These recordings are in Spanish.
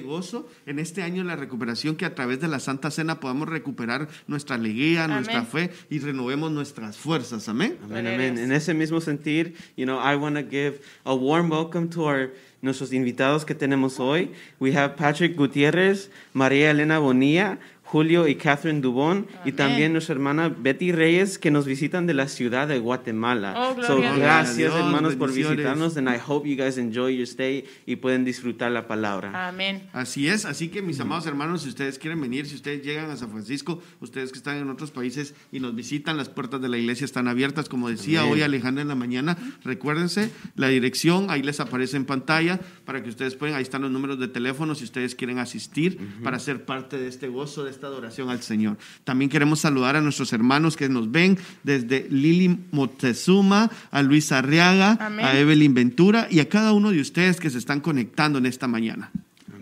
gozo en este año la recuperación que a través de la Santa Cena podamos recuperar nuestra alegría, nuestra fe y renovemos nuestras fuerzas. Amén. Amén, amén. En ese mismo sentir, you know, I want to give a warm welcome to our nuestros invitados que tenemos hoy. We have Patrick Gutiérrez, María Elena Bonilla, Julio y Catherine Dubón y también nuestra hermana Betty Reyes que nos visitan de la ciudad de Guatemala. Oh, so, gracias Dios, hermanos por visitarnos and I hope you guys enjoy your stay y pueden disfrutar la palabra. Amén. Así es, así que mis amados hermanos, si ustedes quieren venir, si ustedes llegan a San Francisco, ustedes que están en otros países y nos visitan, las puertas de la iglesia están abiertas, como decía Amén. hoy Alejandra en la mañana, recuérdense la dirección, ahí les aparece en pantalla para que ustedes puedan, ahí están los números de teléfono si ustedes quieren asistir para ser parte de este gozo, de esta adoración al Señor. También queremos saludar a nuestros hermanos que nos ven desde Lili Moctezuma, a Luis Arriaga, Amén. a Evelyn Ventura y a cada uno de ustedes que se están conectando en esta mañana.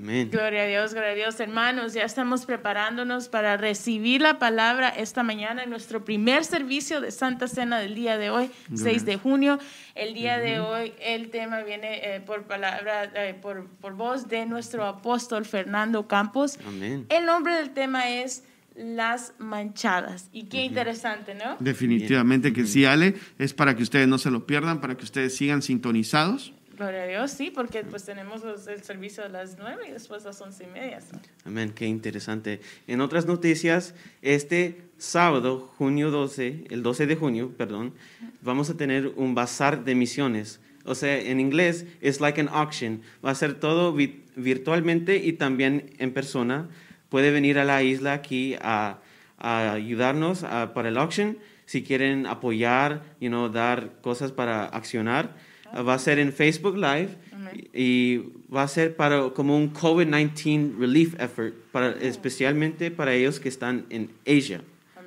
Amén. Gloria a Dios, gloria a Dios, hermanos. Ya estamos preparándonos para recibir la palabra esta mañana en nuestro primer servicio de Santa Cena del día de hoy, 6 de junio. El día de hoy el tema viene eh, por palabra, eh, por, por voz de nuestro apóstol Fernando Campos. Amén. El nombre del tema es Las Manchadas. Y qué interesante, ¿no? Definitivamente que sí, Ale, es para que ustedes no se lo pierdan, para que ustedes sigan sintonizados. Gloria a Dios, sí, porque pues tenemos el servicio a las 9 y después a las 11 y media. Amén, qué interesante. En otras noticias, este sábado, junio 12, el 12 de junio, perdón, vamos a tener un bazar de misiones. O sea, en inglés es like an auction. Va a ser todo vi- virtualmente y también en persona. Puede venir a la isla aquí a, ayudarnos para el auction. Si quieren apoyar, you know, dar cosas para accionar, va a ser en Facebook Live Amén. y va a ser para como un COVID-19 relief effort, para, especialmente para ellos que están en Asia.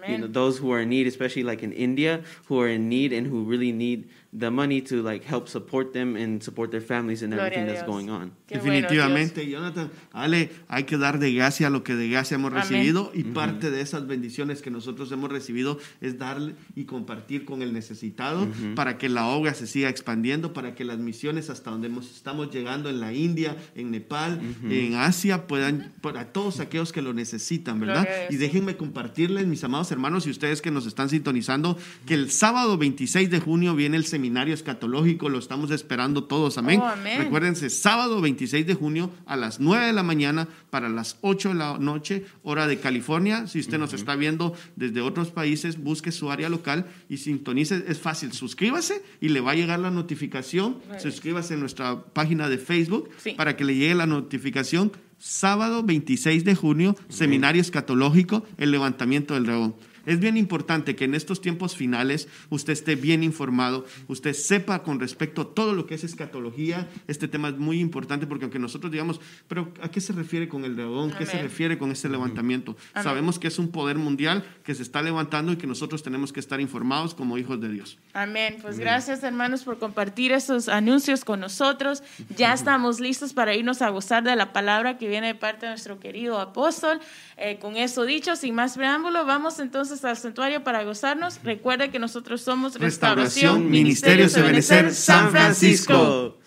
You know, those who are in need, especially like in India, who are in need and who really need the money to like help support them and support their families and everything that's going on. Qué bueno, Definitivamente, Jonathan, Ale, hay que dar de gracia lo que de gracia hemos Amén. recibido y parte de esas bendiciones que nosotros hemos recibido es darle y compartir con el necesitado para que la obra se siga expandiendo, para que las misiones hasta donde hemos- estamos llegando en la India, en Nepal, en Asia, puedan, para todos aquellos que lo necesitan, ¿verdad? Dios, Y sí. déjenme compartirles, mis amados hermanos y ustedes que nos están sintonizando, que el sábado 26 de junio viene el seminario escatológico, lo estamos esperando todos, amén. Oh, amén. Recuérdense, sábado 26 de junio a las 9 de la mañana para las 8 de la noche, hora de California. Si usted nos está viendo desde otros países, busque su área local y sintonice. Es fácil, suscríbase y le va a llegar la notificación. Suscríbase en nuestra página de Facebook Sí. para que le llegue la notificación. Sábado 26 de junio, seminario escatológico, el levantamiento del dragón. Es bien importante que en estos tiempos finales usted esté bien informado, usted sepa con respecto a todo lo que es escatología. Este tema es muy importante porque aunque nosotros digamos, pero ¿a qué se refiere con el dragón? ¿Qué se refiere con este levantamiento? Amén. Sabemos que es un poder mundial que se está levantando y que nosotros tenemos que estar informados como hijos de Dios. Amén. Pues gracias hermanos por compartir esos anuncios con nosotros. Ya estamos listos para irnos a gozar de la palabra que viene de parte de nuestro querido apóstol. Eh, con eso dicho, sin más preámbulo, vamos entonces al santuario para gozarnos. Recuerde que nosotros somos Restauración, Restauración, Ministerio Ebenecer, San Francisco.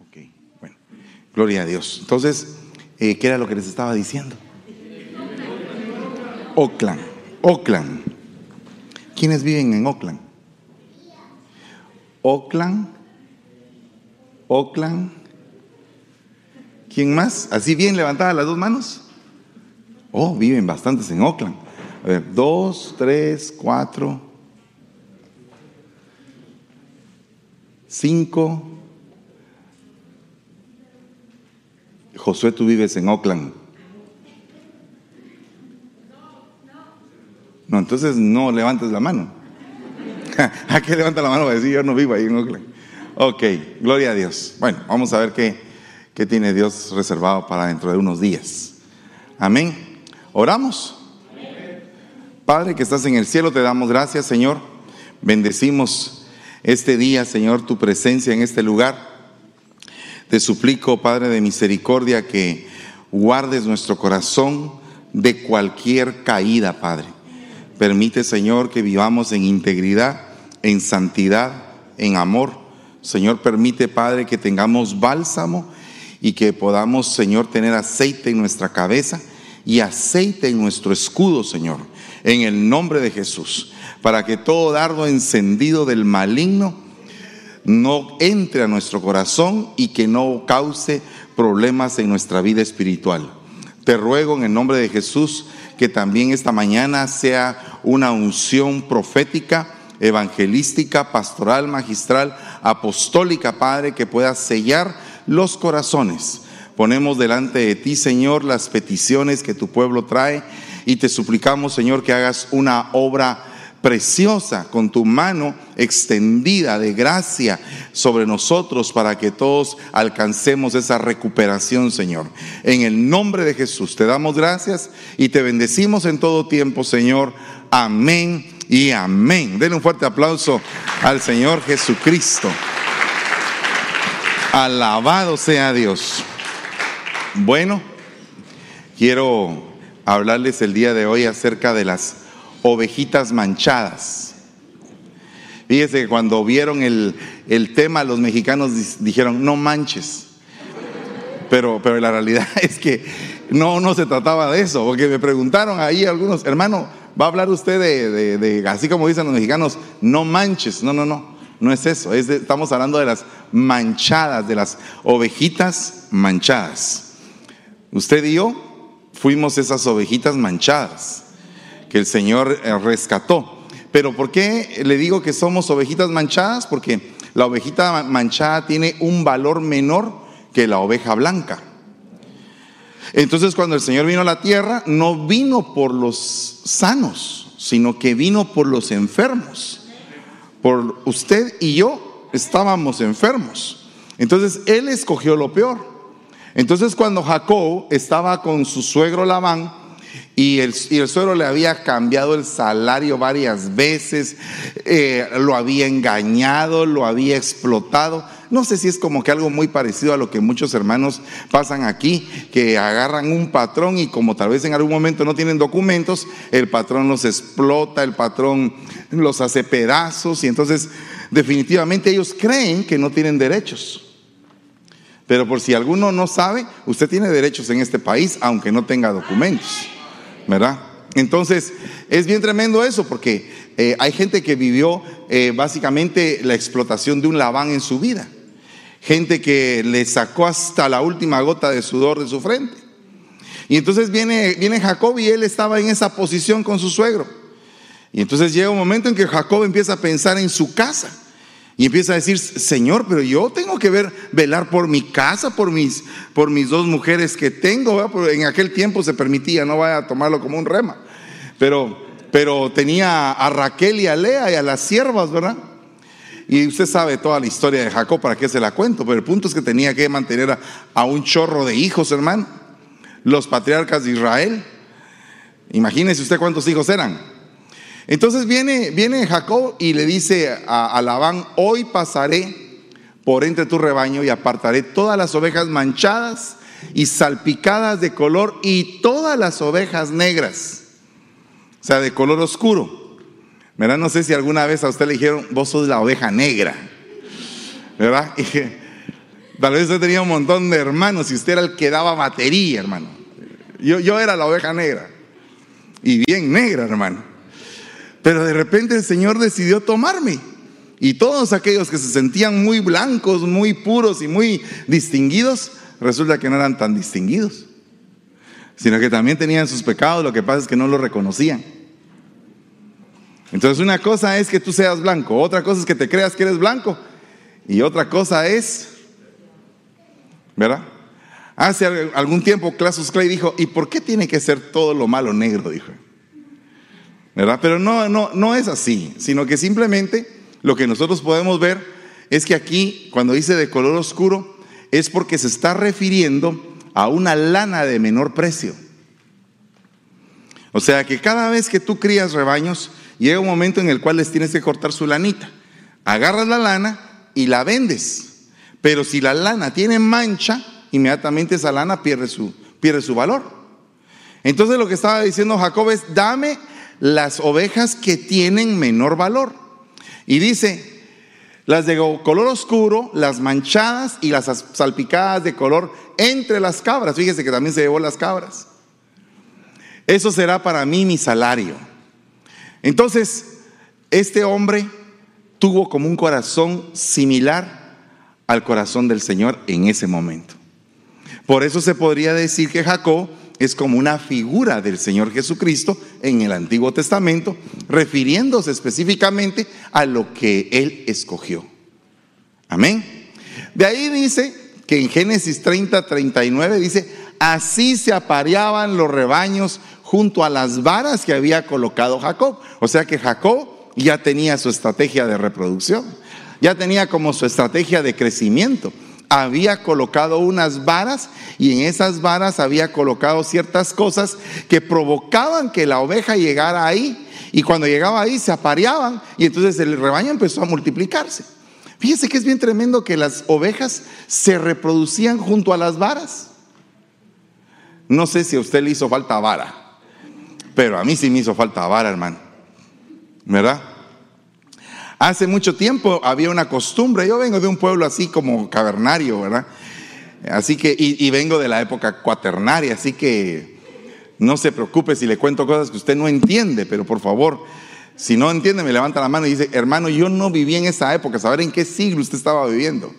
Ok, bueno, gloria a Dios. Entonces, eh, ¿qué era lo que les estaba diciendo? Oakland, Oakland. ¿Quiénes viven en Oakland? Oakland, Oakland. ¿Quién más? ¿Así bien levantadas las dos manos? Oh, viven bastantes en Oakland. A ver, dos, tres, cuatro, cinco. Josué, tú vives en Oakland. No, entonces no levantes la mano. ¿A qué levanta la mano para decir yo no vivo ahí en Oakland? Ok, gloria a Dios. Bueno, vamos a ver qué, qué tiene Dios reservado para dentro de unos días. Amén. Oramos. Padre que estás en el cielo, te damos gracias, Señor. Bendecimos este día, Señor, tu presencia en este lugar. Te suplico, Padre de misericordia, que guardes nuestro corazón de cualquier caída, Padre. Permite, Señor, que vivamos en integridad en santidad, en amor. Señor, permite, Padre, que tengamos bálsamo y que podamos, Señor, tener aceite en nuestra cabeza y aceite en nuestro escudo, Señor, en el nombre de Jesús, para que todo dardo encendido del maligno no entre a nuestro corazón y que no cause problemas en nuestra vida espiritual. Te ruego en el nombre de Jesús que también esta mañana sea una unción profética, evangelística, pastoral, magistral, apostólica, Padre, que pueda sellar los corazones. Ponemos delante de ti, Señor, las peticiones que tu pueblo trae y te suplicamos, Señor, que hagas una obra preciosa con tu mano extendida de gracia sobre nosotros para que todos alcancemos esa recuperación, Señor. En el nombre de Jesús te damos gracias y te bendecimos en todo tiempo, Señor. Amén y amén. Denle un fuerte aplauso al Señor Jesucristo. Alabado sea Dios. Bueno, quiero hablarles el día de hoy acerca de las ovejitas manchadas. Fíjese que cuando vieron el, tema, los mexicanos dijeron, no manches. Pero, pero la realidad es que no, no se trataba de eso, porque me preguntaron ahí algunos, hermano, ¿va a hablar usted de, así como dicen los mexicanos, no manches? No, no, no, no es eso, es estamos hablando de las manchadas, de las ovejitas manchadas. Usted y yo fuimos esas ovejitas manchadas que el Señor eh, rescató. Pero ¿por qué le digo que somos ovejitas manchadas? Porque la ovejita manchada tiene un valor menor que la oveja blanca. Entonces cuando el Señor vino a la tierra, no vino por los sanos, sino que vino por los enfermos. Por usted y yo estábamos enfermos. Entonces Él escogió lo peor. Entonces cuando Jacob estaba con su suegro Labán, y el, suegro le había cambiado el salario varias veces, eh, lo había engañado, lo había explotado. No sé si es como que algo muy parecido a lo que muchos hermanos pasan aquí, que agarran un patrón y como tal vez en algún momento no tienen documentos, el patrón los explota, el patrón los hace pedazos y entonces definitivamente ellos creen que no tienen derechos. Pero por si alguno no sabe, usted tiene derechos en este país aunque no tenga documentos. ¿verdad? Entonces, es bien tremendo eso porque eh, hay gente que vivió eh, básicamente la explotación de un Labán en su vida. Gente que le sacó hasta la última gota de sudor de su frente. Y entonces viene, viene Jacob y él estaba en esa posición con su suegro. Y entonces llega un momento en que Jacob empieza a pensar en su casa. Y empieza a decir, Señor, pero yo tengo que ver, velar por mi casa, por mis, por mis dos mujeres que tengo. En aquel tiempo se permitía, no vaya a tomarlo como un rema. Pero, pero tenía a Raquel y a Lea y a las siervas, ¿verdad? Y usted sabe toda la historia de Jacob, ¿para qué se la cuento? Pero el punto es que tenía que mantener a, a un chorro de hijos, hermano. Los patriarcas de Israel. Imagínese usted cuántos hijos eran. Entonces viene, viene Jacob y le dice a, Labán, hoy pasaré por entre tu rebaño y apartaré todas las ovejas manchadas y salpicadas de color y todas las ovejas negras, o sea, de color oscuro. ¿Verdad? No sé si alguna vez a usted le dijeron, vos sos la oveja negra, ¿verdad? Y tal vez usted tenía un montón de hermanos y usted era el que daba batería, hermano. Yo, yo era la oveja negra y bien negra, hermano. Pero de repente el Señor decidió tomarme. Y todos aquellos que se sentían muy blancos, muy puros y muy distinguidos, resulta que no eran tan distinguidos, sino que también tenían sus pecados, lo que pasa es que no lo reconocían. Entonces una cosa es que tú seas blanco, otra cosa es que te creas que eres blanco, y otra cosa es, ¿verdad? Hace algún tiempo Clasus Clay dijo, ¿y por qué tiene que ser todo lo malo negro? Dijo. ¿verdad? Pero no, no, no es así, sino que simplemente lo que nosotros podemos ver es que aquí, cuando dice de color oscuro, es porque se está refiriendo a una lana de menor precio. O sea que cada vez que tú crías rebaños, llega un momento en el cual les tienes que cortar su lanita. Agarras la lana y la vendes. Pero si la lana tiene mancha, inmediatamente esa lana pierde su, pierde su valor. Entonces lo que estaba diciendo Jacob es, dame las ovejas que tienen menor valor. Y dice, las de color oscuro, las manchadas y las salpicadas de color entre las cabras. Fíjese que también se llevó las cabras. Eso será para mí mi salario. Entonces, este hombre tuvo como un corazón similar al corazón del Señor en ese momento. Por eso se podría decir que Jacob es como una figura del Señor Jesucristo en el Antiguo Testamento, refiriéndose específicamente a lo que Él escogió. Amén. De ahí dice que en Génesis 30, 39 dice, así se apareaban los rebaños junto a las varas que había colocado Jacob. O sea que Jacob ya tenía su estrategia de reproducción, ya tenía como su estrategia de crecimiento había colocado unas varas y en esas varas había colocado ciertas cosas que provocaban que la oveja llegara ahí y cuando llegaba ahí se apareaban y entonces el rebaño empezó a multiplicarse. Fíjese que es bien tremendo que las ovejas se reproducían junto a las varas. No sé si a usted le hizo falta vara, pero a mí sí me hizo falta vara, hermano. ¿Verdad? Hace mucho tiempo había una costumbre, yo vengo de un pueblo así como cavernario, ¿verdad? Así que, y, vengo de la época cuaternaria, así que no se preocupe si le cuento cosas que usted no entiende, pero por favor, si no entiende, me levanta la mano y dice, hermano, yo no viví en esa época, saber en qué siglo usted estaba viviendo.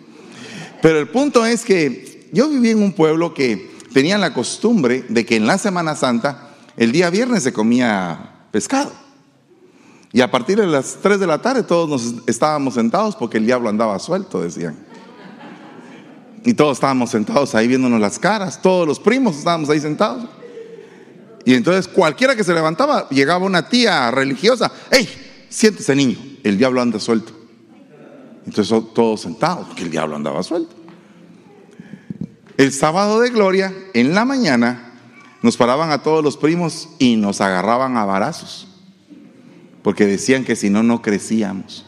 Pero el punto es que yo viví en un pueblo que tenía la costumbre de que en la Semana Santa, el día viernes se comía pescado. Y a partir de las 3 de la tarde todos nos estábamos sentados porque el diablo andaba suelto, decían. Y todos estábamos sentados ahí viéndonos las caras, todos los primos estábamos ahí sentados. Y entonces cualquiera que se levantaba, llegaba una tía religiosa, ¡Ey! Siéntese niño, el diablo anda suelto. Entonces todos sentados, porque el diablo andaba suelto. El sábado de gloria, en la mañana, nos paraban a todos los primos y nos agarraban a varazos porque decían que si no, no crecíamos.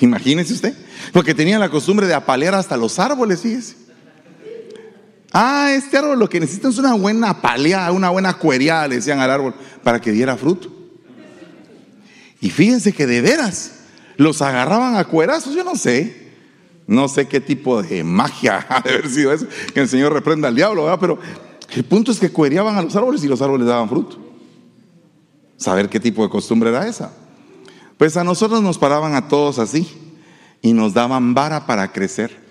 Imagínese usted, porque tenían la costumbre de apalear hasta los árboles, fíjese. Ah, este árbol lo que necesita es una buena paleada, una buena cuereada, le decían al árbol, para que diera fruto. Y fíjense que de veras los agarraban a cuerazos, yo no sé, no sé qué tipo de magia ha de haber sido eso, que el Señor reprenda al diablo, ¿verdad? pero el punto es que cuereaban a los árboles y los árboles daban fruto saber qué tipo de costumbre era esa. Pues a nosotros nos paraban a todos así y nos daban vara para crecer.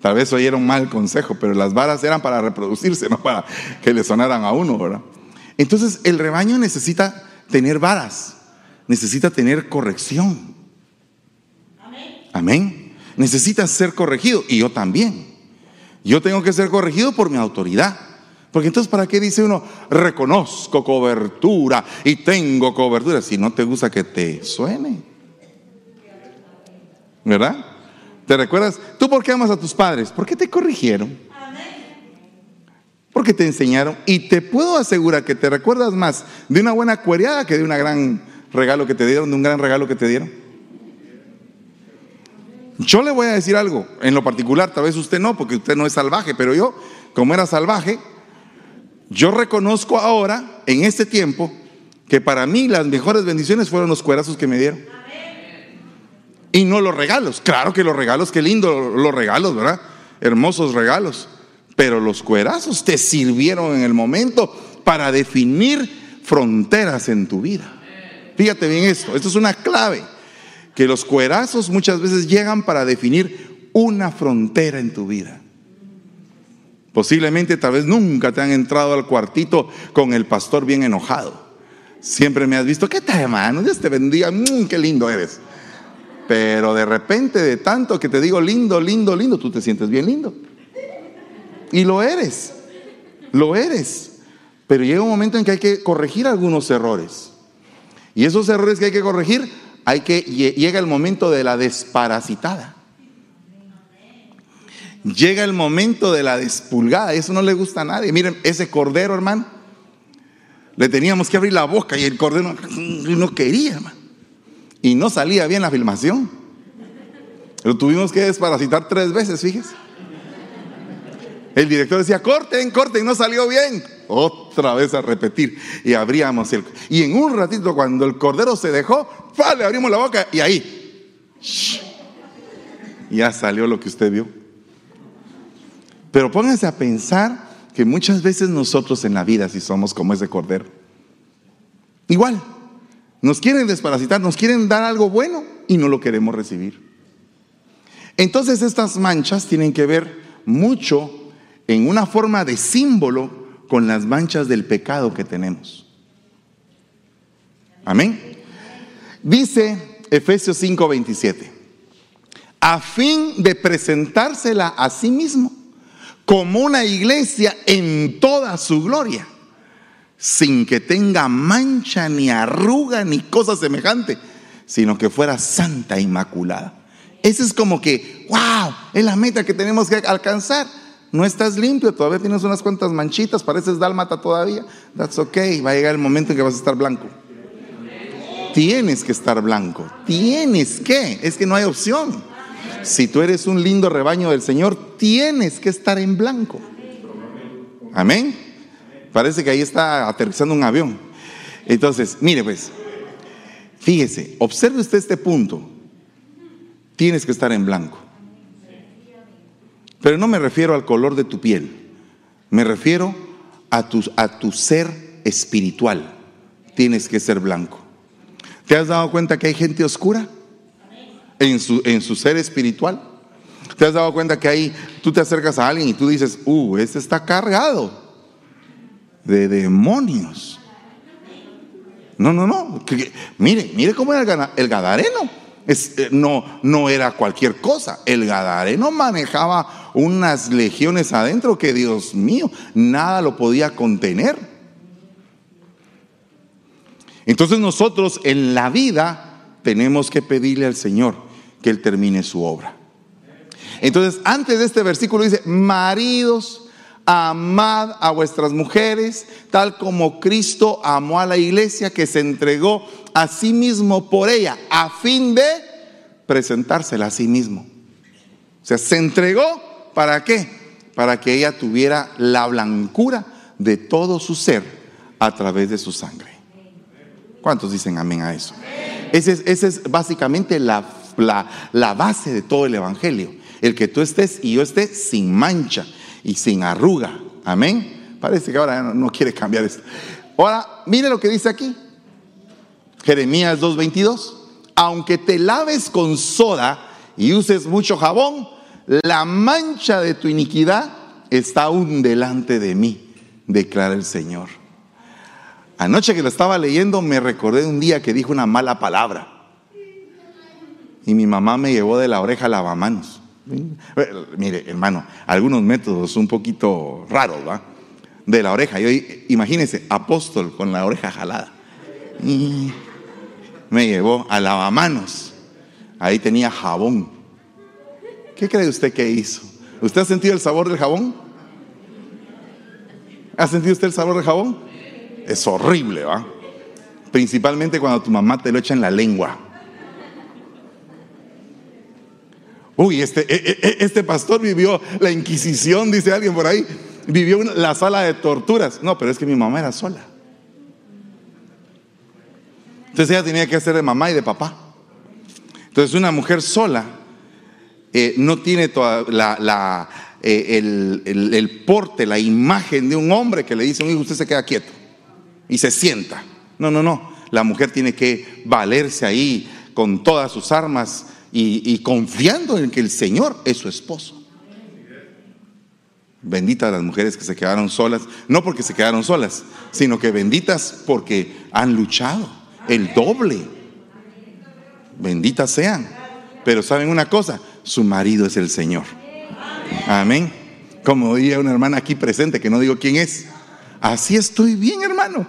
Tal vez oyeron mal consejo, pero las varas eran para reproducirse, no para que le sonaran a uno, ¿verdad? Entonces el rebaño necesita tener varas, necesita tener corrección. Amén. Necesita ser corregido y yo también. Yo tengo que ser corregido por mi autoridad. Porque entonces, ¿para qué dice uno, reconozco cobertura y tengo cobertura? Si no te gusta que te suene. ¿Verdad? ¿Te recuerdas? ¿Tú por qué amas a tus padres? Porque te corrigieron. Porque te enseñaron. Y te puedo asegurar que te recuerdas más de una buena cuereada que de un gran regalo que te dieron, de un gran regalo que te dieron. Yo le voy a decir algo, en lo particular, tal vez usted no, porque usted no es salvaje, pero yo, como era salvaje, yo reconozco ahora, en este tiempo, que para mí las mejores bendiciones fueron los cuerazos que me dieron. Y no los regalos. Claro que los regalos, qué lindo los regalos, ¿verdad? Hermosos regalos. Pero los cuerazos te sirvieron en el momento para definir fronteras en tu vida. Fíjate bien esto, esto es una clave. Que los cuerazos muchas veces llegan para definir una frontera en tu vida. Posiblemente tal vez nunca te han entrado al cuartito con el pastor bien enojado. Siempre me has visto, ¿qué tal hermano? Dios te bendiga, mm, qué lindo eres. Pero de repente, de tanto que te digo lindo, lindo, lindo, tú te sientes bien lindo. Y lo eres, lo eres. Pero llega un momento en que hay que corregir algunos errores. Y esos errores que hay que corregir, hay que, llega el momento de la desparasitada. Llega el momento de la despulgada, eso no le gusta a nadie. Miren, ese cordero, hermano, le teníamos que abrir la boca y el cordero no quería. Y no salía bien la filmación. Lo tuvimos que desparasitar tres veces, fíjese. El director decía, corten, corten, no salió bien. otra vez a repetir. Y abríamos el... Y en un ratito cuando el cordero se dejó, ¡fa! le abrimos la boca y ahí... Ya salió lo que usted vio. Pero pónganse a pensar que muchas veces nosotros en la vida, si somos como ese cordero, igual, nos quieren desparasitar, nos quieren dar algo bueno y no lo queremos recibir. Entonces estas manchas tienen que ver mucho en una forma de símbolo con las manchas del pecado que tenemos. Amén. Dice Efesios 5:27, a fin de presentársela a sí mismo como una iglesia en toda su gloria, sin que tenga mancha ni arruga ni cosa semejante, sino que fuera santa e inmaculada. Ese es como que, wow, es la meta que tenemos que alcanzar. No estás limpio, todavía tienes unas cuantas manchitas, pareces dálmata todavía. That's okay, va a llegar el momento en que vas a estar blanco. Tienes que estar blanco, tienes que, es que no hay opción. Si tú eres un lindo rebaño del Señor, tienes que estar en blanco. Amén. Parece que ahí está aterrizando un avión. Entonces, mire pues, fíjese, observe usted este punto. Tienes que estar en blanco. Pero no me refiero al color de tu piel, me refiero a tu, a tu ser espiritual. Tienes que ser blanco. ¿Te has dado cuenta que hay gente oscura en su, en su ser espiritual? ¿Te has dado cuenta que ahí tú te acercas a alguien y tú dices, uh, este está cargado de demonios? No, no, no. mire, mire cómo era el Gadareno. Eh, no, no era cualquier cosa. El Gadareno manejaba unas legiones adentro que, Dios mío, nada lo podía contener. Entonces nosotros en la vida tenemos que pedirle al Señor que Él termine su obra. Entonces, antes de este versículo dice, maridos, amad a vuestras mujeres, tal como Cristo amó a la iglesia que se entregó a sí mismo por ella, a fin de presentársela a sí mismo. O sea, se entregó para qué? Para que ella tuviera la blancura de todo su ser a través de su sangre. ¿Cuántos dicen amén a eso? Esa es, ese es básicamente la, base de todo el Evangelio. El que tú estés y yo esté sin mancha y sin arruga. Amén. Parece que ahora no quiere cambiar esto. Ahora, mire lo que dice aquí. Jeremías 2.22. Aunque te laves con soda y uses mucho jabón, la mancha de tu iniquidad está aún delante de mí, declara el Señor. Anoche que lo estaba leyendo me recordé de un día que dijo una mala palabra. Y mi mamá me llevó de la oreja a lavamanos. Mire, hermano, algunos métodos un poquito raros, ¿va? De la oreja. Yo, imagínese, apóstol con la oreja jalada. Y me llevó a lavamanos. Ahí tenía jabón. ¿Qué cree usted que hizo? ¿Usted ha sentido el sabor del jabón? ¿Ha sentido usted el sabor del jabón? Es horrible, ¿va? Principalmente cuando tu mamá te lo echa en la lengua. Uy, este, e, e, e, este pastor vivió la Inquisición, dice alguien por ahí. Vivió la sala de torturas. No, pero es que mi mamá era sola. Entonces ella tenía que ser de mamá y de papá. Entonces una mujer sola eh, no tiene toda la, eh, el, porte, la imagen de un hombre que le dice a un hijo, usted se queda quieto y se sienta. No, no, no. La mujer tiene que valerse ahí con todas sus armas y, confiando en que el Señor es su esposo. Benditas las mujeres que se quedaron solas, no porque se quedaron solas, sino que benditas porque han luchado el doble. Benditas sean. Pero saben una cosa, su marido es el Señor. Amén. Como oía una hermana aquí presente, que no digo quién es. Así estoy bien, hermano.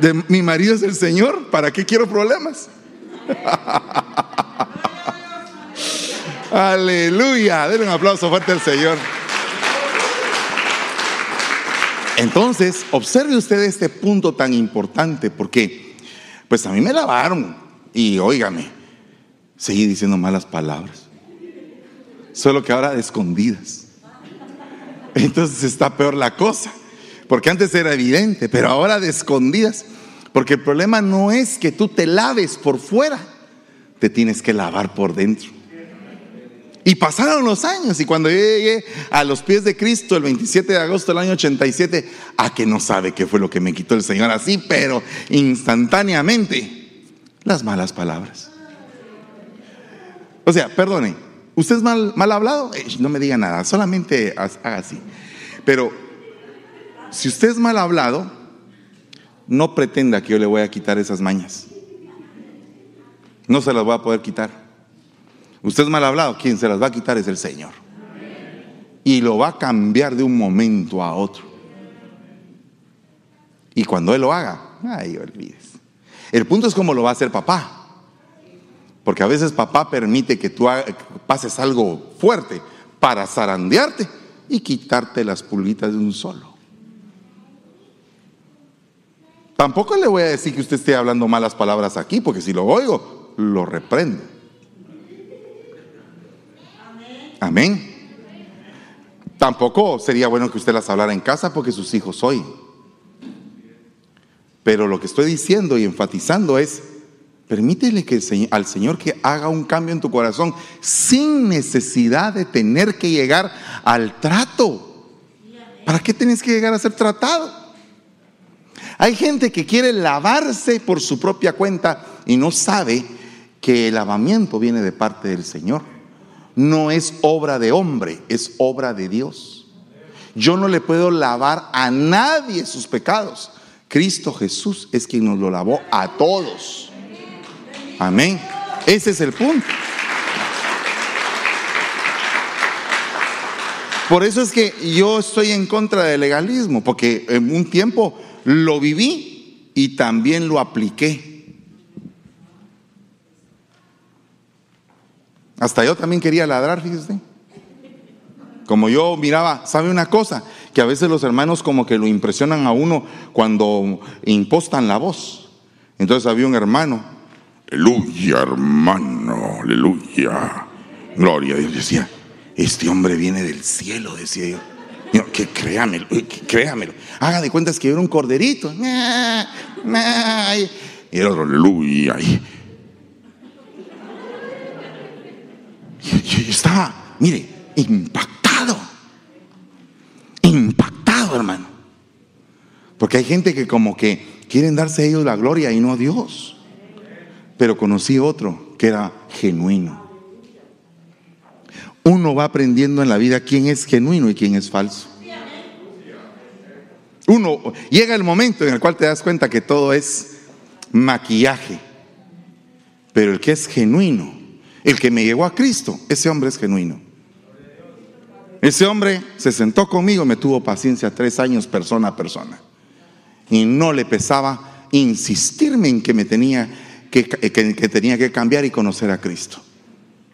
De, mi marido es el Señor. ¿Para qué quiero problemas? Aleluya. Denle un aplauso fuerte al Señor. Entonces, observe usted este punto tan importante porque pues a mí me lavaron. Y óigame, seguí diciendo malas palabras. Solo que ahora escondidas. Entonces está peor la cosa. Porque antes era evidente, pero ahora de escondidas. Porque el problema no es que tú te laves por fuera, te tienes que lavar por dentro. Y pasaron los años y cuando yo llegué a los pies de Cristo el 27 de agosto del año 87, a que no sabe qué fue lo que me quitó el Señor así, pero instantáneamente, las malas palabras. O sea, perdone, ¿usted es mal, mal hablado? Eh, no me diga nada, solamente haga así. Pero si usted es mal hablado, no pretenda que yo le voy a quitar esas mañas. No se las voy a poder quitar. Usted es mal hablado, quien se las va a quitar es el Señor. Y lo va a cambiar de un momento a otro. Y cuando Él lo haga, ay, olvides. El punto es cómo lo va a hacer papá. Porque a veces papá permite que tú pases algo fuerte para zarandearte y quitarte las pulguitas de un solo. Tampoco le voy a decir que usted esté hablando malas palabras aquí, porque si lo oigo, lo reprendo. Amén. Tampoco sería bueno que usted las hablara en casa porque sus hijos hoy. Pero lo que estoy diciendo y enfatizando es, permítele que al Señor que haga un cambio en tu corazón sin necesidad de tener que llegar al trato. ¿Para qué tienes que llegar a ser tratado? Hay gente que quiere lavarse por su propia cuenta y no sabe que el lavamiento viene de parte del Señor no es obra de hombre, es obra de Dios. Yo no le puedo lavar a nadie sus pecados. Cristo Jesús es quien nos lo lavó a todos. Amén. Ese es el punto. Por eso es que yo estoy en contra del legalismo, porque en un tiempo lo viví y también lo apliqué. Hasta yo también quería ladrar, fíjese. Como yo miraba, ¿sabe una cosa? Que a veces los hermanos como que lo impresionan a uno cuando impostan la voz. Entonces había un hermano, aleluya hermano, aleluya, gloria a Dios. Decía, este hombre viene del cielo, decía yo. Que créamelo, créamelo. Haga de cuentas que era un corderito. Y el otro, aleluya. Yo, estaba, mire, impactado. Impactado, hermano. Porque hay gente que como que quieren darse a ellos la gloria y no a Dios. Pero conocí otro que era genuino. Uno va aprendiendo en la vida quién es genuino y quién es falso. Uno llega el momento en el cual te das cuenta que todo es maquillaje. Pero el que es genuino el que me llegó a Cristo, ese hombre es genuino. Ese hombre se sentó conmigo, me tuvo paciencia tres años persona a persona. Y no le pesaba insistirme en que me tenía que, que tenía que cambiar y conocer a Cristo.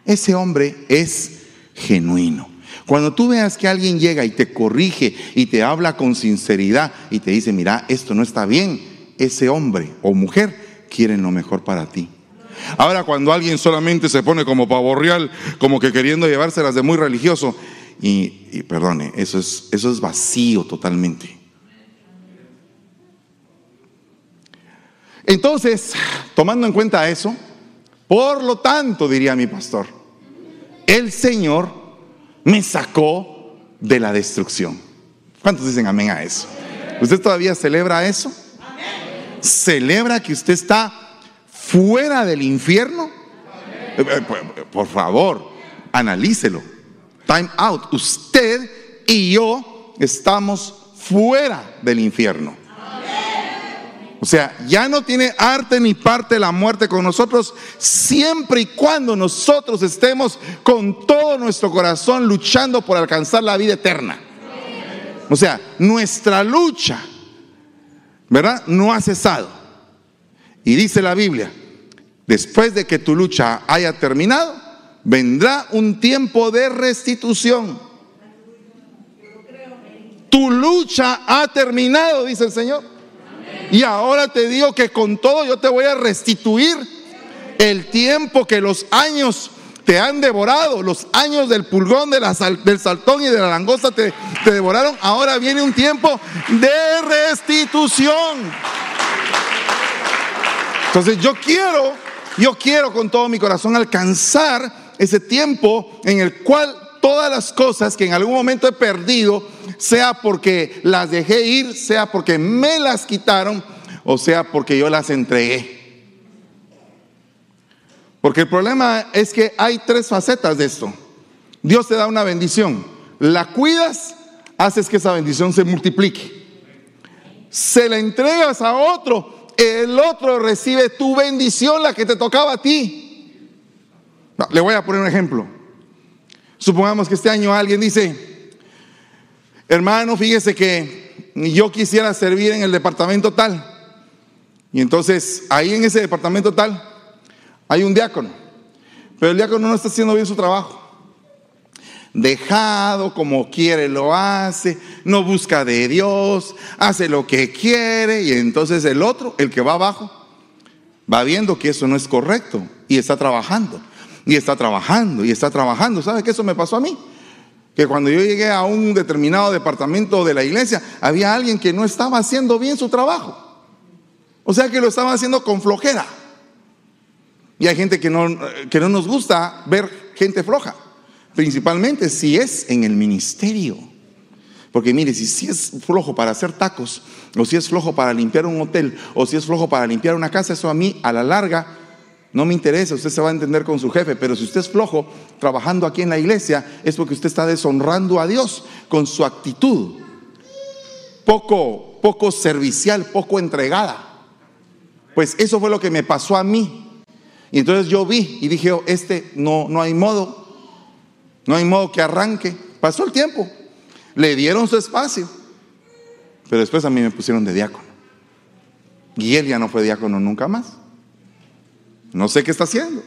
Ese hombre es genuino. Cuando tú veas que alguien llega y te corrige y te habla con sinceridad y te dice, mira, esto no está bien, ese hombre o mujer quieren lo mejor para ti. Ahora cuando alguien solamente se pone como pavorreal, como que queriendo llevárselas de muy religioso, y, perdone, eso es, eso es vacío totalmente. Entonces, tomando en cuenta eso, por lo tanto, diría mi pastor, el Señor me sacó de la destrucción. ¿Cuántos dicen amén a eso? ¿Usted todavía celebra eso? ¿Celebra que usted está fuera del infierno? Por favor, analícelo. Time out. Usted y yo estamos fuera del infierno. O sea, ya no tiene arte ni parte la muerte con nosotros siempre y cuando nosotros estemos con todo nuestro corazón luchando por alcanzar la vida eterna. O sea, nuestra lucha, ¿verdad? No ha cesado. Y dice la Biblia, después de que tu lucha haya terminado, vendrá un tiempo de restitución. Tu lucha ha terminado, dice el Señor. Y ahora te digo que con todo yo te voy a restituir el tiempo que los años te han devorado. Los años del pulgón, del saltón y de la langosta te, te devoraron. Ahora viene un tiempo de restitución. Entonces yo quiero, yo quiero con todo mi corazón alcanzar ese tiempo en el cual todas las cosas que en algún momento he perdido, sea porque las dejé ir, sea porque me las quitaron, o sea porque yo las entregué. Porque el problema es que hay tres facetas de esto. Dios te da una bendición, la cuidas, haces que esa bendición se multiplique. Se la entregas a otro, el otro recibe tu bendición, la que te tocaba a ti. Le voy a poner un ejemplo. Supongamos que este año alguien dice, hermano, fíjese que yo quisiera servir en el departamento tal. Y entonces ahí en ese departamento tal hay un diácono, pero el diácono no está haciendo bien su trabajo. Dejado como quiere lo hace, no busca de Dios, hace lo que quiere y entonces el otro, el que va abajo, va viendo que eso no es correcto y está trabajando, y está trabajando, y está trabajando. ¿Sabe que eso me pasó a mí? Que cuando yo llegué a un determinado departamento de la iglesia, había alguien que no estaba haciendo bien su trabajo. O sea que lo estaba haciendo con flojera. Y hay gente que no, que no nos gusta ver gente floja, principalmente si es en el ministerio. Porque mire, si, si es flojo para hacer tacos, o si es flojo para limpiar un hotel, o si es flojo para limpiar una casa, eso a mí a la larga no me interesa, usted se va a entender con su jefe, pero si usted es flojo trabajando aquí en la iglesia, es porque usted está deshonrando a Dios con su actitud. Poco, poco servicial, poco entregada. Pues eso fue lo que me pasó a mí. Y entonces yo vi y dije, oh, este no, no hay modo, no hay modo que arranque. Pasó el tiempo, le dieron su espacio, pero después a mí me pusieron de diácono. Y él ya no fue diácono nunca más. No sé qué está haciendo.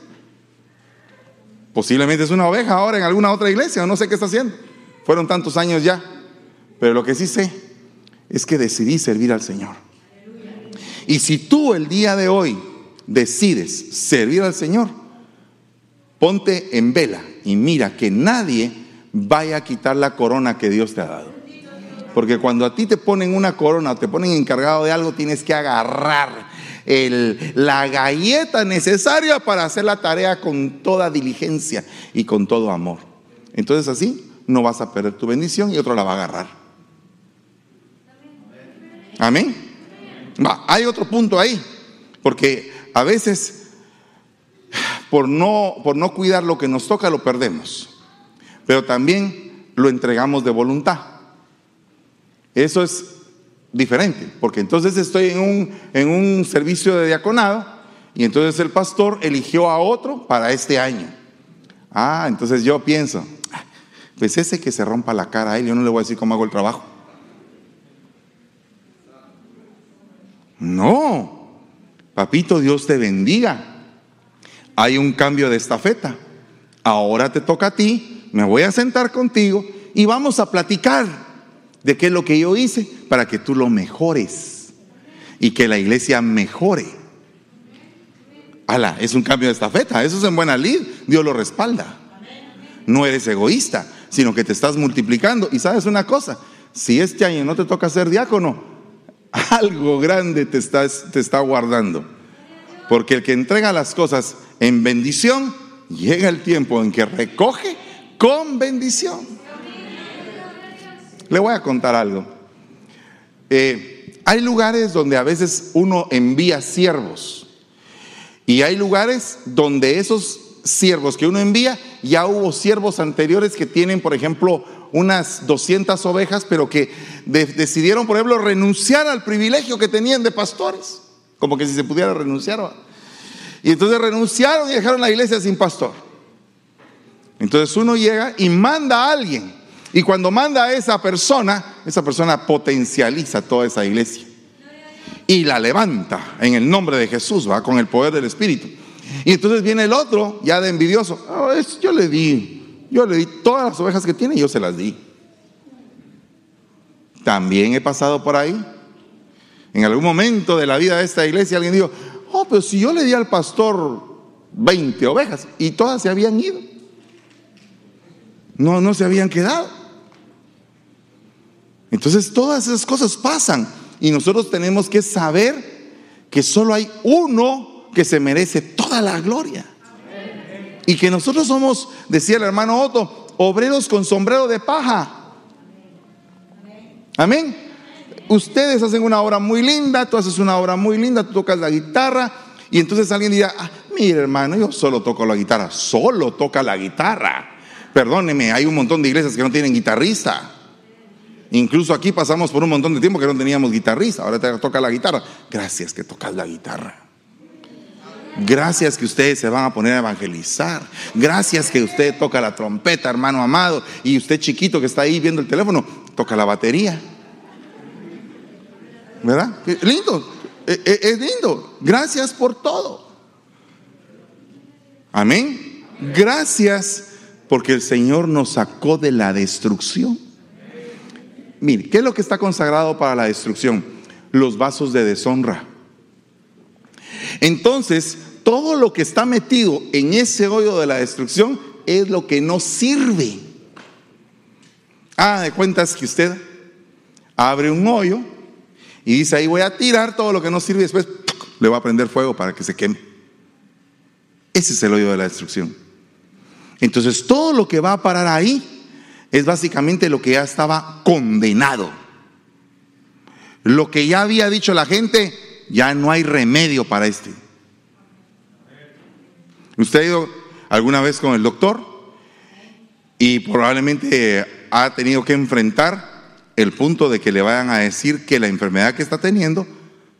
Posiblemente es una oveja ahora en alguna otra iglesia, no sé qué está haciendo. Fueron tantos años ya. Pero lo que sí sé es que decidí servir al Señor. Y si tú el día de hoy decides servir al Señor, ponte en vela y mira que nadie vaya a quitar la corona que Dios te ha dado. Porque cuando a ti te ponen una corona, te ponen encargado de algo, tienes que agarrar el- la galleta necesaria para hacer la tarea con toda diligencia y con todo amor. Entonces así no vas a perder tu bendición y otro la va a agarrar. Amén. Va, hay otro punto ahí, porque a veces por no, por no cuidar lo que nos toca lo perdemos, pero también lo entregamos de voluntad. Eso es diferente, porque entonces estoy en un, en un servicio de diaconado y entonces el pastor eligió a otro para este año. Ah, entonces yo pienso, "Ah, pues ese que se rompa la cara a él, yo no le voy a decir cómo hago el trabajo. No, papito, Dios te bendiga. Hay un cambio de estafeta. Ahora te toca a ti, me voy a sentar contigo y vamos a platicar de qué es lo que yo hice para que tú lo mejores y que la iglesia mejore. Ala, es un cambio de estafeta, eso es en buena lid, Dios lo respalda. No eres egoísta, sino que te estás multiplicando. Y sabes una cosa, si este año no te toca ser diácono, algo grande te, te está guardando. Porque el que entrega las cosas en bendición, llega el tiempo en que recoge con bendición. Le voy a contar algo. Eh, hay lugares donde a veces uno envía siervos. Y hay lugares donde esos siervos que uno envía, ya hubo siervos anteriores que tienen, por ejemplo, unas 200 ovejas, pero que de- decidieron, por ejemplo, renunciar al privilegio que tenían de pastores. Como que si se pudiera renunciar. Y entonces renunciaron y dejaron la iglesia sin pastor. Entonces uno llega y manda a alguien. Y cuando manda a esa persona, esa persona potencializa toda esa iglesia. Y la levanta en el nombre de Jesús, va con el poder del Espíritu. Y entonces viene el otro, ya de envidioso. "Ah, yo le di, yo le di todas las ovejas que tiene, yo se las di. También he pasado por ahí. En algún momento de la vida de esta iglesia alguien dijo, oh, pero si yo le di al pastor 20 ovejas y todas se habían ido. No, no se habían quedado. Entonces todas esas cosas pasan y nosotros tenemos que saber que solo hay uno que se merece toda la gloria. Y que nosotros somos, decía el hermano Otto, obreros con sombrero de paja. Amén. Ustedes hacen una obra muy linda, tú haces una obra muy linda, tú tocas la guitarra y entonces alguien dirá, ah, mire hermano, yo solo toco la guitarra, solo toca la guitarra. Perdóneme, hay un montón de iglesias que no tienen guitarrista. Incluso aquí pasamos por un montón de tiempo que no teníamos guitarrista, ahora te toca la guitarra. Gracias que tocas la guitarra. Gracias que ustedes se van a poner a evangelizar. Gracias que usted toca la trompeta, hermano amado. Y usted chiquito que está ahí viendo el teléfono, toca la batería. ¿Verdad? Lindo. E, e, es lindo. Gracias por todo. Amén. Gracias porque el Señor nos sacó de la destrucción. Mire, ¿qué es lo que está consagrado para la destrucción? Los vasos de deshonra. Entonces, todo lo que está metido en ese hoyo de la destrucción es lo que no sirve. Ah, de cuentas que usted abre un hoyo y dice ahí voy a tirar todo lo que no sirve y después le va a prender fuego para que se queme. Ese es el hoyo de la destrucción. Entonces todo lo que va a parar ahí es básicamente lo que ya estaba condenado. Lo que ya había dicho la gente, ya no hay remedio para este. Usted ha ido alguna vez con el doctor y probablemente ha tenido que enfrentar el punto de que le vayan a decir que la enfermedad que está teniendo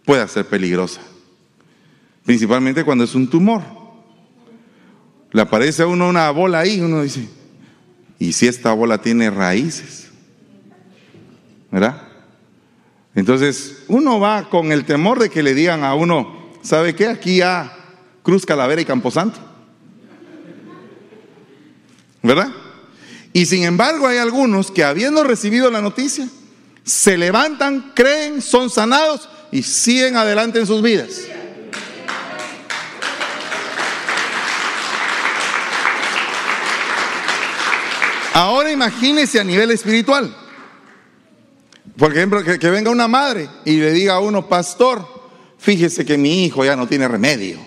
puede ser peligrosa. Principalmente cuando es un tumor. Le aparece a uno una bola ahí, uno dice, ¿y si esta bola tiene raíces? ¿Verdad? Entonces, uno va con el temor de que le digan a uno, ¿sabe qué? Aquí ya Cruz Calavera y Camposanto. ¿verdad? Y sin embargo hay algunos que habiendo recibido la noticia, se levantan, creen, son sanados y siguen adelante en sus vidas. Ahora imagínese a nivel espiritual. Por ejemplo, que, que, venga una madre y le diga a uno, pastor, fíjese que mi hijo ya no tiene remedio.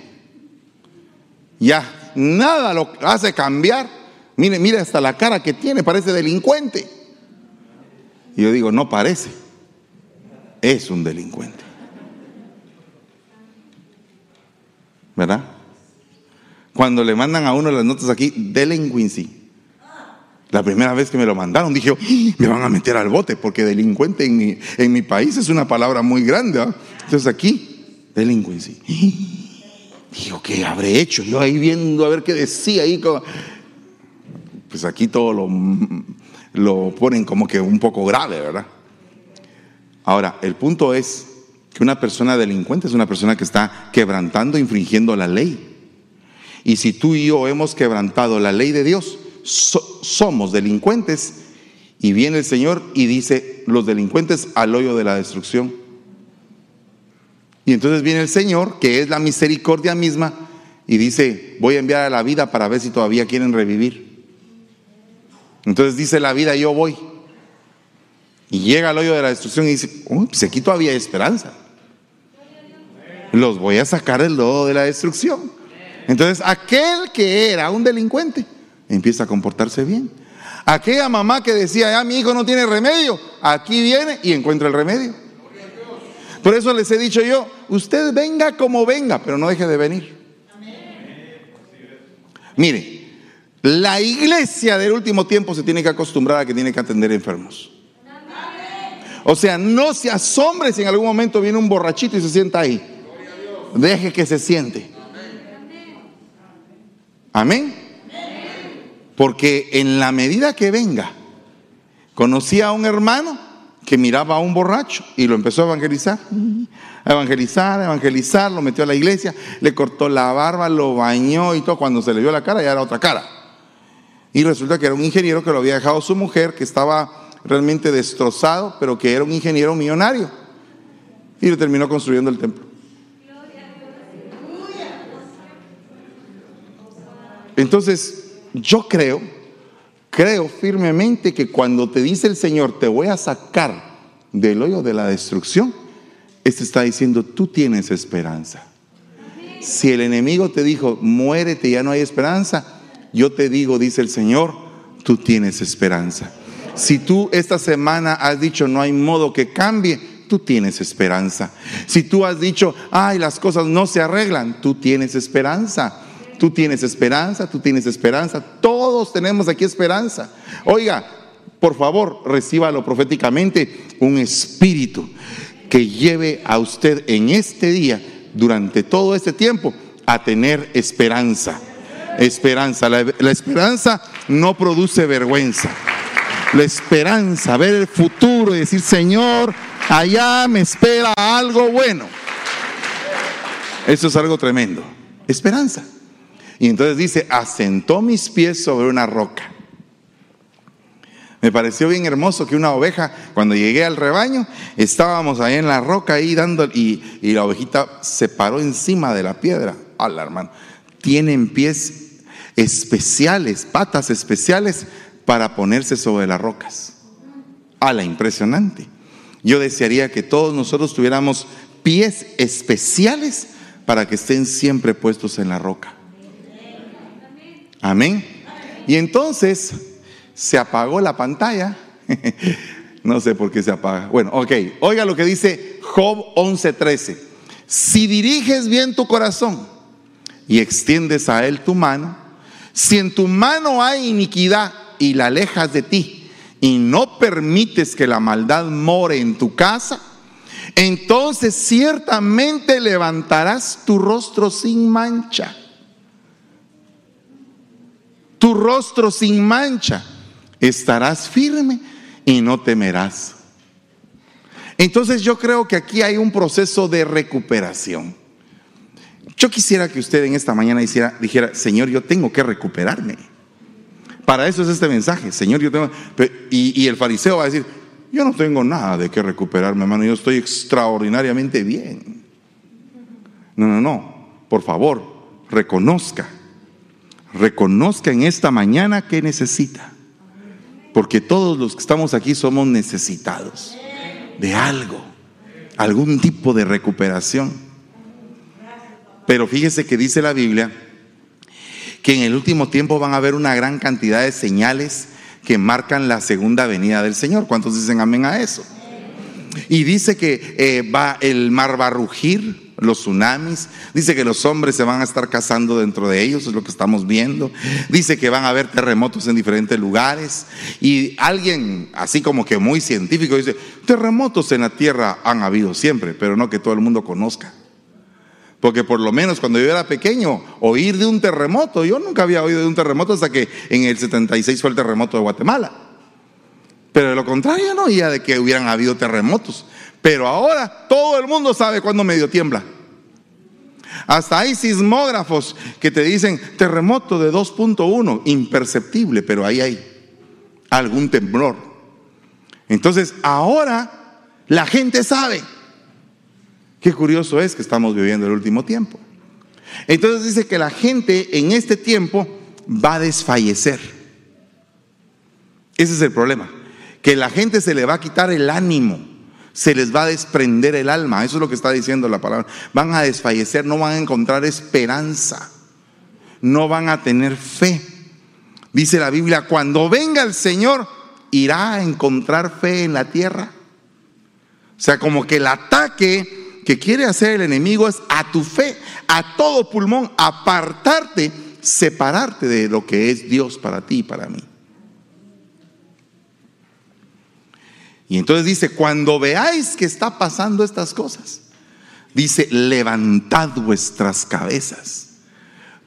Ya, nada lo hace cambiar Mire, mire hasta la cara que tiene, parece delincuente. Y yo digo, no parece, es un delincuente. ¿Verdad? Cuando le mandan a uno las notas aquí, delinquency. La primera vez que me lo mandaron dije, me van a meter al bote, porque delincuente en mi, en mi país es una palabra muy grande. Entonces aquí, delinquency. Digo, ¿qué habré hecho? Yo ahí viendo a ver qué decía ahí pues aquí todo lo, lo ponen como que un poco grave, ¿verdad? Ahora, el punto es que una persona delincuente es una persona que está quebrantando, infringiendo la ley. Y si tú y yo hemos quebrantado la ley de Dios, somos delincuentes. Y viene el Señor y dice, los delincuentes al hoyo de la destrucción. Y entonces viene el Señor, que es la misericordia misma, y dice, voy a enviar a la vida para ver si todavía quieren revivir. Entonces dice la vida, yo voy. Y llega al hoyo de la destrucción y dice, pues aquí todavía hay esperanza. Los voy a sacar del lodo de la destrucción. Entonces aquel que era un delincuente empieza a comportarse bien. Aquella mamá que decía, ya mi hijo no tiene remedio, aquí viene y encuentra el remedio. Por eso les he dicho yo, usted venga como venga, pero no deje de venir. Mire, la iglesia del último tiempo se tiene que acostumbrar a que tiene que atender enfermos. O sea, no se asombre si en algún momento viene un borrachito y se sienta ahí. Deje que se siente. Amén. Porque en la medida que venga, conocí a un hermano que miraba a un borracho y lo empezó a evangelizar. A evangelizar, a evangelizar, lo metió a la iglesia, le cortó la barba, lo bañó y todo. Cuando se le vio la cara ya era otra cara. Y resulta que era un ingeniero que lo había dejado su mujer, que estaba realmente destrozado, pero que era un ingeniero millonario. Y le terminó construyendo el templo. Entonces, yo creo, creo firmemente que cuando te dice el Señor, te voy a sacar del hoyo de la destrucción, este está diciendo, tú tienes esperanza. Si el enemigo te dijo, muérete, ya no hay esperanza, yo te digo, dice el Señor, tú tienes esperanza. Si tú esta semana has dicho, no hay modo que cambie, tú tienes esperanza. Si tú has dicho, ay, las cosas no se arreglan, tú tienes esperanza. Tú tienes esperanza, tú tienes esperanza. Todos tenemos aquí esperanza. Oiga, por favor, recíbalo proféticamente un espíritu que lleve a usted en este día, durante todo este tiempo, a tener esperanza. Esperanza. La, la esperanza no produce vergüenza. La esperanza, ver el futuro y decir, Señor, allá me espera algo bueno. Eso es algo tremendo. Esperanza. Y entonces dice, asentó mis pies sobre una roca. Me pareció bien hermoso que una oveja, cuando llegué al rebaño, estábamos ahí en la roca ahí dando, y, y la ovejita se paró encima de la piedra. Hola, hermano. Tienen pies especiales, patas especiales para ponerse sobre las rocas. Ala, impresionante. Yo desearía que todos nosotros tuviéramos pies especiales para que estén siempre puestos en la roca. Amén. Y entonces se apagó la pantalla. no sé por qué se apaga. Bueno, ok. Oiga lo que dice Job 11:13. Si diriges bien tu corazón y extiendes a él tu mano, si en tu mano hay iniquidad y la alejas de ti y no permites que la maldad more en tu casa, entonces ciertamente levantarás tu rostro sin mancha. Tu rostro sin mancha. Estarás firme y no temerás. Entonces yo creo que aquí hay un proceso de recuperación. Yo quisiera que usted en esta mañana dijera, Señor, yo tengo que recuperarme. Para eso es este mensaje, Señor, yo tengo... Y, y el fariseo va a decir, yo no tengo nada de qué recuperarme, hermano, yo estoy extraordinariamente bien. No, no, no, por favor, reconozca, reconozca en esta mañana que necesita. Porque todos los que estamos aquí somos necesitados de algo, algún tipo de recuperación. Pero fíjese que dice la Biblia que en el último tiempo van a haber una gran cantidad de señales que marcan la segunda venida del Señor. ¿Cuántos dicen amén a eso? Y dice que eh, va, el mar va a rugir, los tsunamis. Dice que los hombres se van a estar casando dentro de ellos, es lo que estamos viendo. Dice que van a haber terremotos en diferentes lugares. Y alguien, así como que muy científico, dice, terremotos en la tierra han habido siempre, pero no que todo el mundo conozca. Porque por lo menos cuando yo era pequeño, oír de un terremoto, yo nunca había oído de un terremoto hasta que en el 76 fue el terremoto de Guatemala. Pero de lo contrario no oía de que hubieran habido terremotos. Pero ahora todo el mundo sabe cuándo medio tiembla. Hasta hay sismógrafos que te dicen terremoto de 2.1, imperceptible, pero ahí hay algún temblor. Entonces ahora la gente sabe. Qué curioso es que estamos viviendo el último tiempo. Entonces dice que la gente en este tiempo va a desfallecer. Ese es el problema. Que la gente se le va a quitar el ánimo, se les va a desprender el alma. Eso es lo que está diciendo la palabra. Van a desfallecer, no van a encontrar esperanza, no van a tener fe. Dice la Biblia, cuando venga el Señor, irá a encontrar fe en la tierra. O sea, como que el ataque que quiere hacer el enemigo es a tu fe, a todo pulmón, apartarte, separarte de lo que es Dios para ti y para mí. Y entonces dice, cuando veáis que está pasando estas cosas, dice, levantad vuestras cabezas,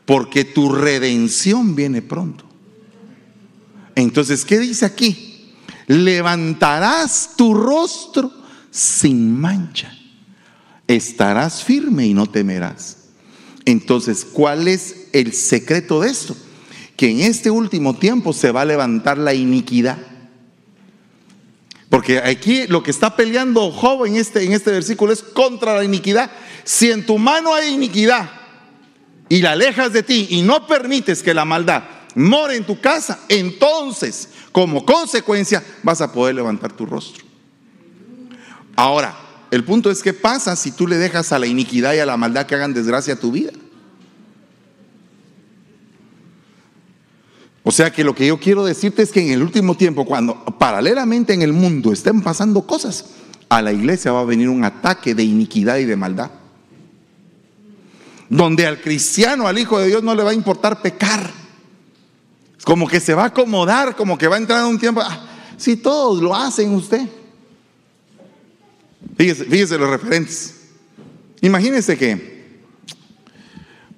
porque tu redención viene pronto. Entonces, ¿qué dice aquí? Levantarás tu rostro sin mancha estarás firme y no temerás. Entonces, ¿cuál es el secreto de esto? Que en este último tiempo se va a levantar la iniquidad. Porque aquí lo que está peleando Job en este, en este versículo es contra la iniquidad. Si en tu mano hay iniquidad y la alejas de ti y no permites que la maldad more en tu casa, entonces, como consecuencia, vas a poder levantar tu rostro. Ahora, el punto es qué pasa si tú le dejas a la iniquidad y a la maldad que hagan desgracia a tu vida. O sea que lo que yo quiero decirte es que en el último tiempo, cuando paralelamente en el mundo estén pasando cosas, a la iglesia va a venir un ataque de iniquidad y de maldad. Donde al cristiano, al Hijo de Dios, no le va a importar pecar. Como que se va a acomodar, como que va a entrar en un tiempo. Ah, si todos lo hacen usted. Fíjese, los referentes. Imagínense que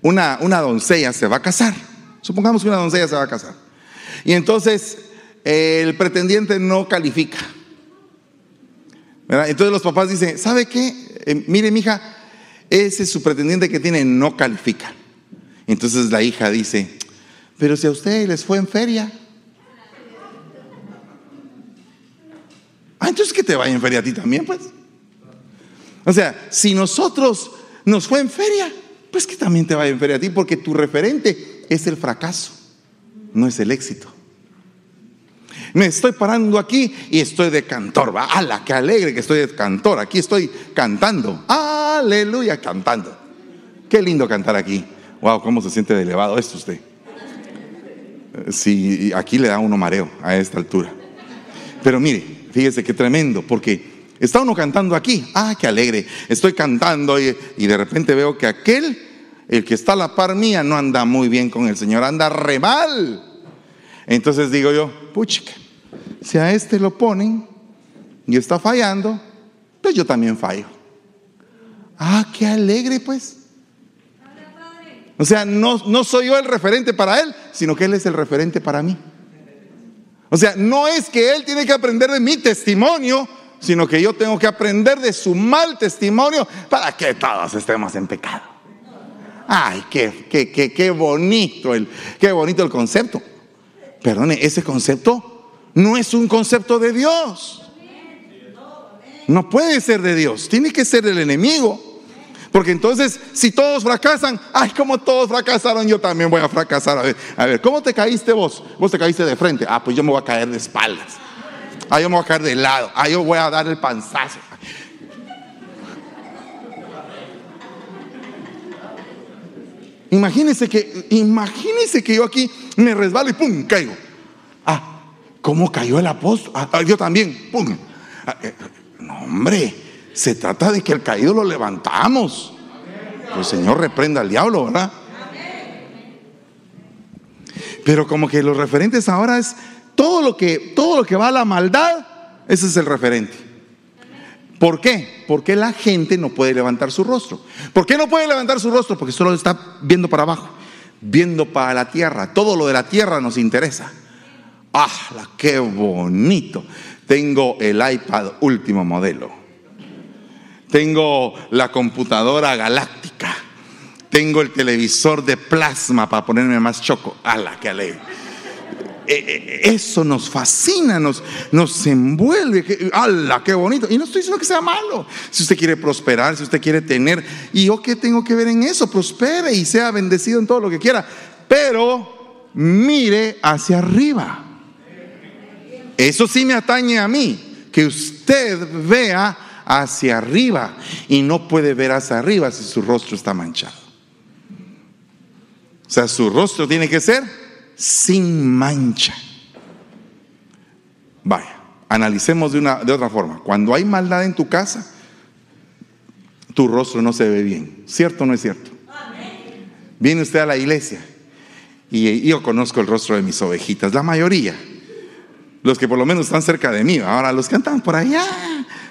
una doncella se va a casar. Supongamos que una doncella se va a casar. Y entonces el pretendiente no califica. Entonces los papás dicen, ¿sabe qué? Eh, mire, mija, ese es su pretendiente que tiene, no califica. Entonces la hija dice, pero si a ustedes les fue en feria. Ah, entonces que te vaya en feria a ti también, pues. O sea, si nosotros nos fue en feria, pues que también te vaya en feria a ti, porque tu referente es el fracaso, no es el éxito. Me estoy parando aquí y estoy de cantor. Va, ¡Hala! ¡Qué alegre que estoy de cantor! Aquí estoy cantando. ¡Aleluya! Cantando. Qué lindo cantar aquí. ¡Wow! ¿Cómo se siente de elevado esto usted? Sí, aquí le da uno mareo a esta altura. Pero mire, fíjese qué tremendo, porque está uno cantando aquí. ¡Ah, qué alegre! Estoy cantando y de repente veo que aquel, el que está a la par mía, no anda muy bien con el Señor, anda re mal. Entonces digo yo, puchica, si a este lo ponen y está fallando, pues yo también fallo. Ah, qué alegre pues. O sea, no, no soy yo el referente para él, sino que él es el referente para mí. O sea, no es que él tiene que aprender de mi testimonio, sino que yo tengo que aprender de su mal testimonio para que todos estemos en pecado. Ay, qué, qué, qué, qué bonito el, qué bonito el concepto. Perdone, ese concepto no es un concepto de Dios. No puede ser de Dios, tiene que ser del enemigo. Porque entonces, si todos fracasan, ay, como todos fracasaron, yo también voy a fracasar. A ver, a ver, ¿cómo te caíste vos? Vos te caíste de frente. Ah, pues yo me voy a caer de espaldas. Ah, yo me voy a caer de lado. Ah, yo voy a dar el panzazo. Imagínense que, imagínense que yo aquí me resbalo y pum, caigo. Ah, ¿Cómo cayó el apóstol? Ah, ah, yo también. ¡Pum! Ah, eh, no, hombre, se trata de que el caído lo levantamos. El Señor reprenda al diablo, ¿verdad? Pero como que los referentes ahora es todo lo que, todo lo que va a la maldad, ese es el referente. ¿Por qué? Porque la gente no puede levantar su rostro. ¿Por qué no puede levantar su rostro? Porque solo está viendo para abajo, viendo para la tierra. Todo lo de la tierra nos interesa. ¡Ah, qué bonito! Tengo el iPad último modelo. Tengo la computadora galáctica. Tengo el televisor de plasma para ponerme más choco. ¡Hala, qué alegre! Eh, eh, eso nos fascina, nos, nos envuelve. ¡Hala, qué bonito! Y no estoy diciendo que sea malo. Si usted quiere prosperar, si usted quiere tener, ¿y yo qué tengo que ver en eso? Prospere y sea bendecido en todo lo que quiera. Pero mire hacia arriba. Eso sí me atañe a mí, que usted vea hacia arriba y no puede ver hacia arriba si su rostro está manchado. O sea, su rostro tiene que ser sin mancha. Vaya, analicemos de, una, de otra forma. Cuando hay maldad en tu casa, tu rostro no se ve bien. ¿Cierto o no es cierto? Viene usted a la iglesia y yo conozco el rostro de mis ovejitas, la mayoría los que por lo menos están cerca de mí. Ahora, los que andan por allá,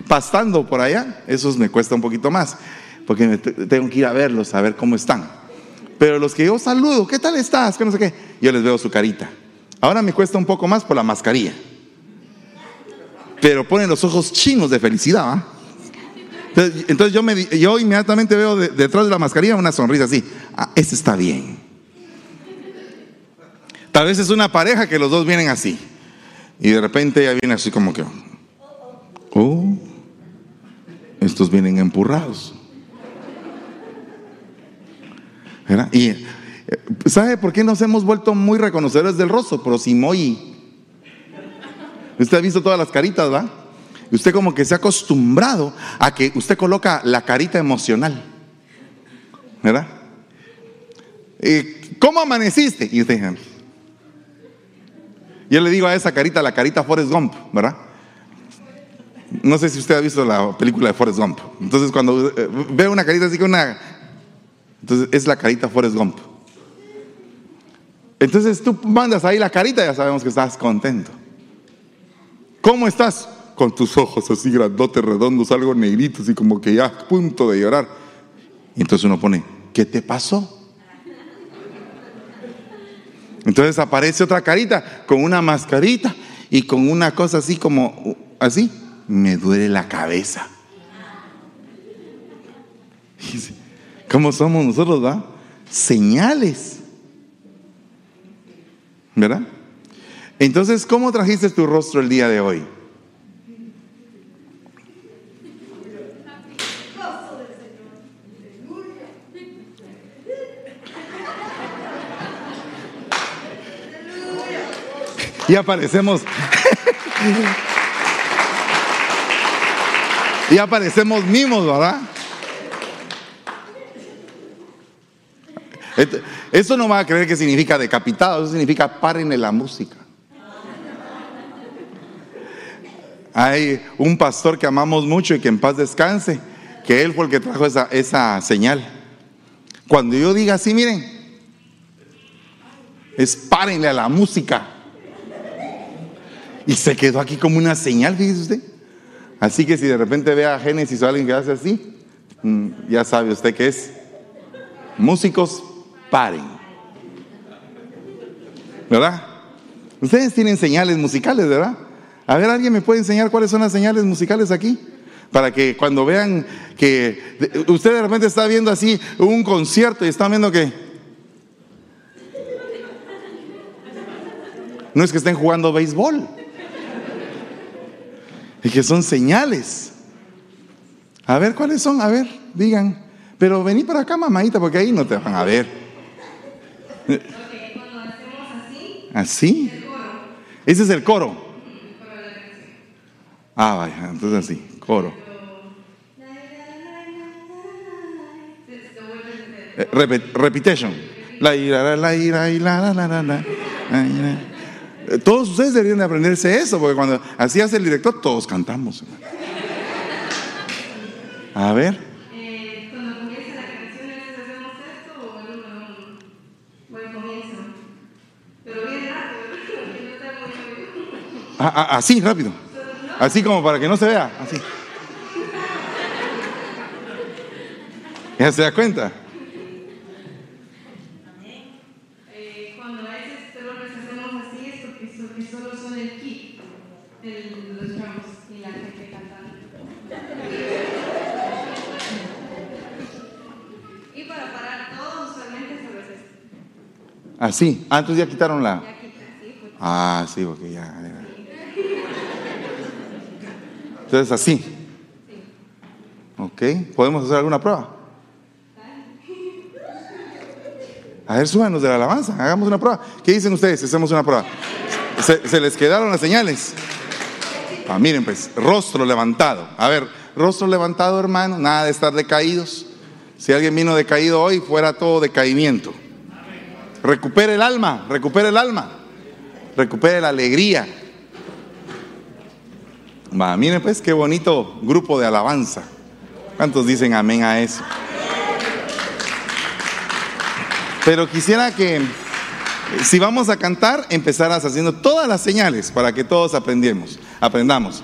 pastando por allá, esos me cuesta un poquito más, porque tengo que ir a verlos, a ver cómo están. Pero los que yo saludo, ¿qué tal estás? Que no sé qué, yo les veo su carita. Ahora me cuesta un poco más por la mascarilla. Pero ponen los ojos chinos de felicidad. Entonces, yo, me, yo inmediatamente veo detrás de la mascarilla una sonrisa así. Ah, ese está bien. Tal vez es una pareja que los dos vienen así. Y de repente ella viene así como que, oh, estos vienen empurrados. ¿Verdad? Y eh, ¿sabe por qué nos hemos vuelto muy reconocedores del rostro? Prosimoyi. Usted ha visto todas las caritas, ¿va? Usted como que se ha acostumbrado a que usted coloca la carita emocional. ¿Verdad? Eh, ¿Cómo amaneciste? Y usted, yo le digo a esa carita, la carita Forrest Gump, ¿verdad? No sé si usted ha visto la película de Forrest Gump. Entonces, cuando eh, ve una carita así que una. Entonces, es la carita Forrest Gump. Entonces, tú mandas ahí la carita, ya sabemos que estás contento. ¿Cómo estás? Con tus ojos así grandotes, redondos, algo negritos y como que ya a punto de llorar. Y entonces uno pone, ¿qué te pasó? Entonces aparece otra carita con una mascarita y con una cosa así como así. Me duele la cabeza. ¿Cómo somos nosotros, va? Señales. ¿Verdad? Entonces, ¿cómo trajiste tu rostro el día de hoy? Y aparecemos. y aparecemos mimos, ¿verdad? Eso no va a creer que significa decapitado, eso significa paren en la música. Hay un pastor que amamos mucho y que en paz descanse, que él fue el que trajo esa, señal. Cuando yo diga así, miren, es párenle a la música. Y se quedó aquí como una señal, fíjese usted. Así que si de repente ve a Génesis o alguien que hace así, mm, ya sabe usted que es. Músicos, paren. ¿Verdad? Ustedes tienen señales musicales, ¿verdad? A ver, ¿alguien me puede enseñar cuáles son las señales musicales aquí? Para que cuando vean que usted de repente está viendo así un concierto y está viendo que... No es que estén jugando béisbol y que son señales. A ver, ¿cuáles son? A ver, digan. Pero vení para acá, mamadita, porque ahí no te van a ver. ¿Así? Ese es el coro. Ah, vaya, entonces así, coro. repetition. La ira, la ira, la la la la. Todos ustedes deberían de aprenderse eso, porque cuando así hace el director, todos cantamos. A ver. Eh, cuando comienza la canción, hacemos esto o un buen comienzo. Pero bien rápido, porque no está ah, ah, Así, rápido. Así como para que no se vea. Así. ¿Ya se da cuenta? Así. Ah, entonces ya quitaron la. Ah, sí, porque ya. Entonces así. Ok. ¿Podemos hacer alguna prueba? A ver, súbanos de la alabanza, hagamos una prueba. ¿Qué dicen ustedes? Hacemos una prueba. ¿Se, les quedaron las señales? Ah, miren, pues, rostro levantado. A ver, rostro levantado, hermano, nada de estar decaídos. Si alguien vino decaído hoy, fuera todo decaimiento. Recupere el alma, recupere el alma, recupere la alegría. Va, miren pues qué bonito grupo de alabanza. ¿Cuántos dicen amén a eso? Pero quisiera que si vamos a cantar, empezaras haciendo todas las señales para que todos aprendamos. aprendamos.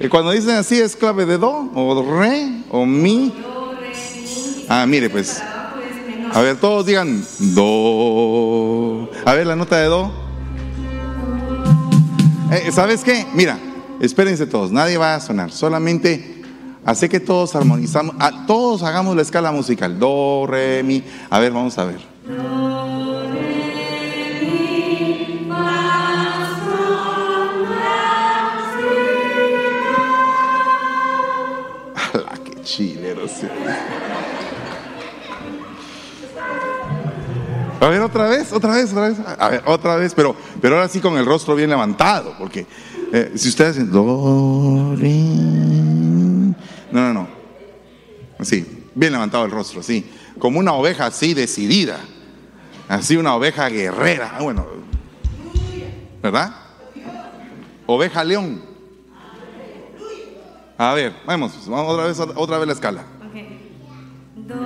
Eh, cuando dicen así es clave de do, o re, o mi. Ah, mire pues. A ver, todos digan do. A ver la nota de do. Eh, ¿Sabes qué? Mira, espérense todos, nadie va a sonar, solamente hace que todos armonizamos, todos hagamos la escala musical, do, re, mi. A ver, vamos a ver. ¡Hala, qué chilero! A ver, otra vez, otra vez, otra vez. A ver, otra vez, pero, pero ahora sí con el rostro bien levantado, porque eh, si ustedes do, re, no, no, no. Así, bien levantado el rostro, así, como una oveja así decidida, así una oveja guerrera. Ah, bueno, ¿verdad? Oveja león. A ver, vamos, vamos otra vez, otra vez la escala. Ok. Do,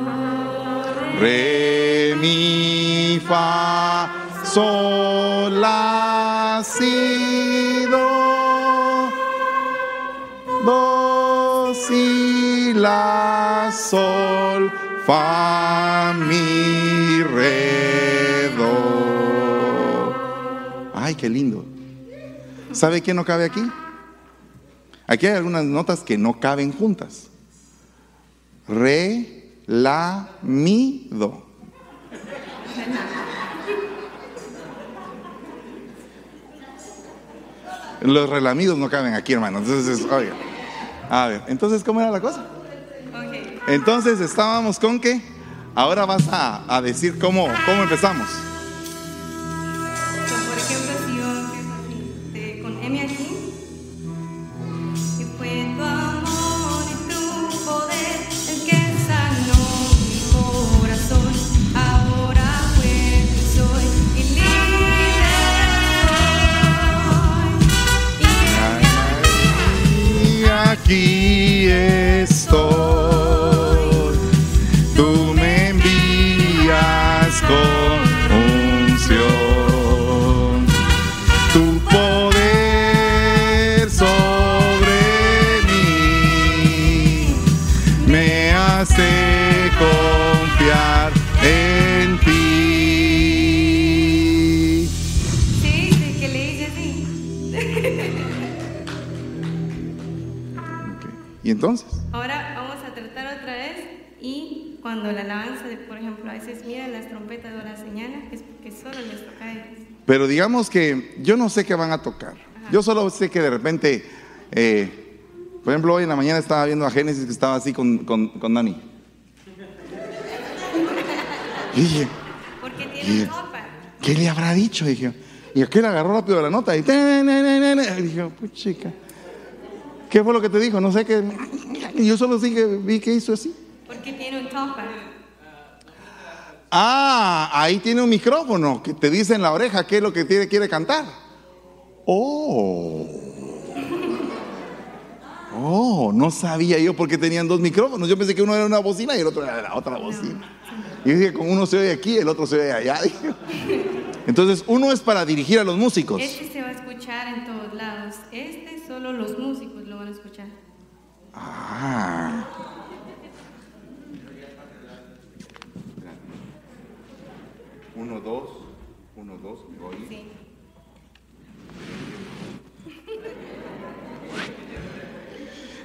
Re, mi, fa, sol, la, si, do. Do, si, la, sol, fa, mi, re, do. Ay, qué lindo. ¿Sabe quién no cabe aquí? Aquí hay algunas notas que no caben juntas. Re, la, mi, do. Los relamidos no caben aquí, hermano. Entonces, oiga. A ver, entonces, ¿cómo era la cosa? Entonces estábamos con que ahora vas a, a decir cómo, cómo empezamos. Entonces? Ahora vamos a tratar otra vez y cuando la alabanza, por ejemplo, a veces miran las trompetas o las señalas, es porque solo les toca a ellos. Pero digamos que yo no sé qué van a tocar. Yo solo sé que de repente, eh, por ejemplo, hoy en la mañana estaba viendo a Génesis que estaba así con, con, con Dani. Y dije, Porque Yeah. tienen copa. ¿qué le habrá dicho? Dije, y aquel agarró rápido la nota y. Y dije, pues chica, ¿qué fue lo que te dijo? No sé qué. Y yo solo dije, vi que hizo así. Porque tiene un topa. Ah, ahí tiene un micrófono que te dice en la oreja qué es lo que tiene, quiere cantar. Oh. Oh, no sabía yo porque tenían dos micrófonos. Yo pensé que uno era una bocina y el otro era la otra bocina. Y dije, con uno se oye aquí, el otro se oye allá. Entonces, uno es para dirigir a los músicos. Este se va a escuchar en todos lados. Este solo los músicos lo van a escuchar. Ah. Uno, dos, uno, dos, me voy. Sí.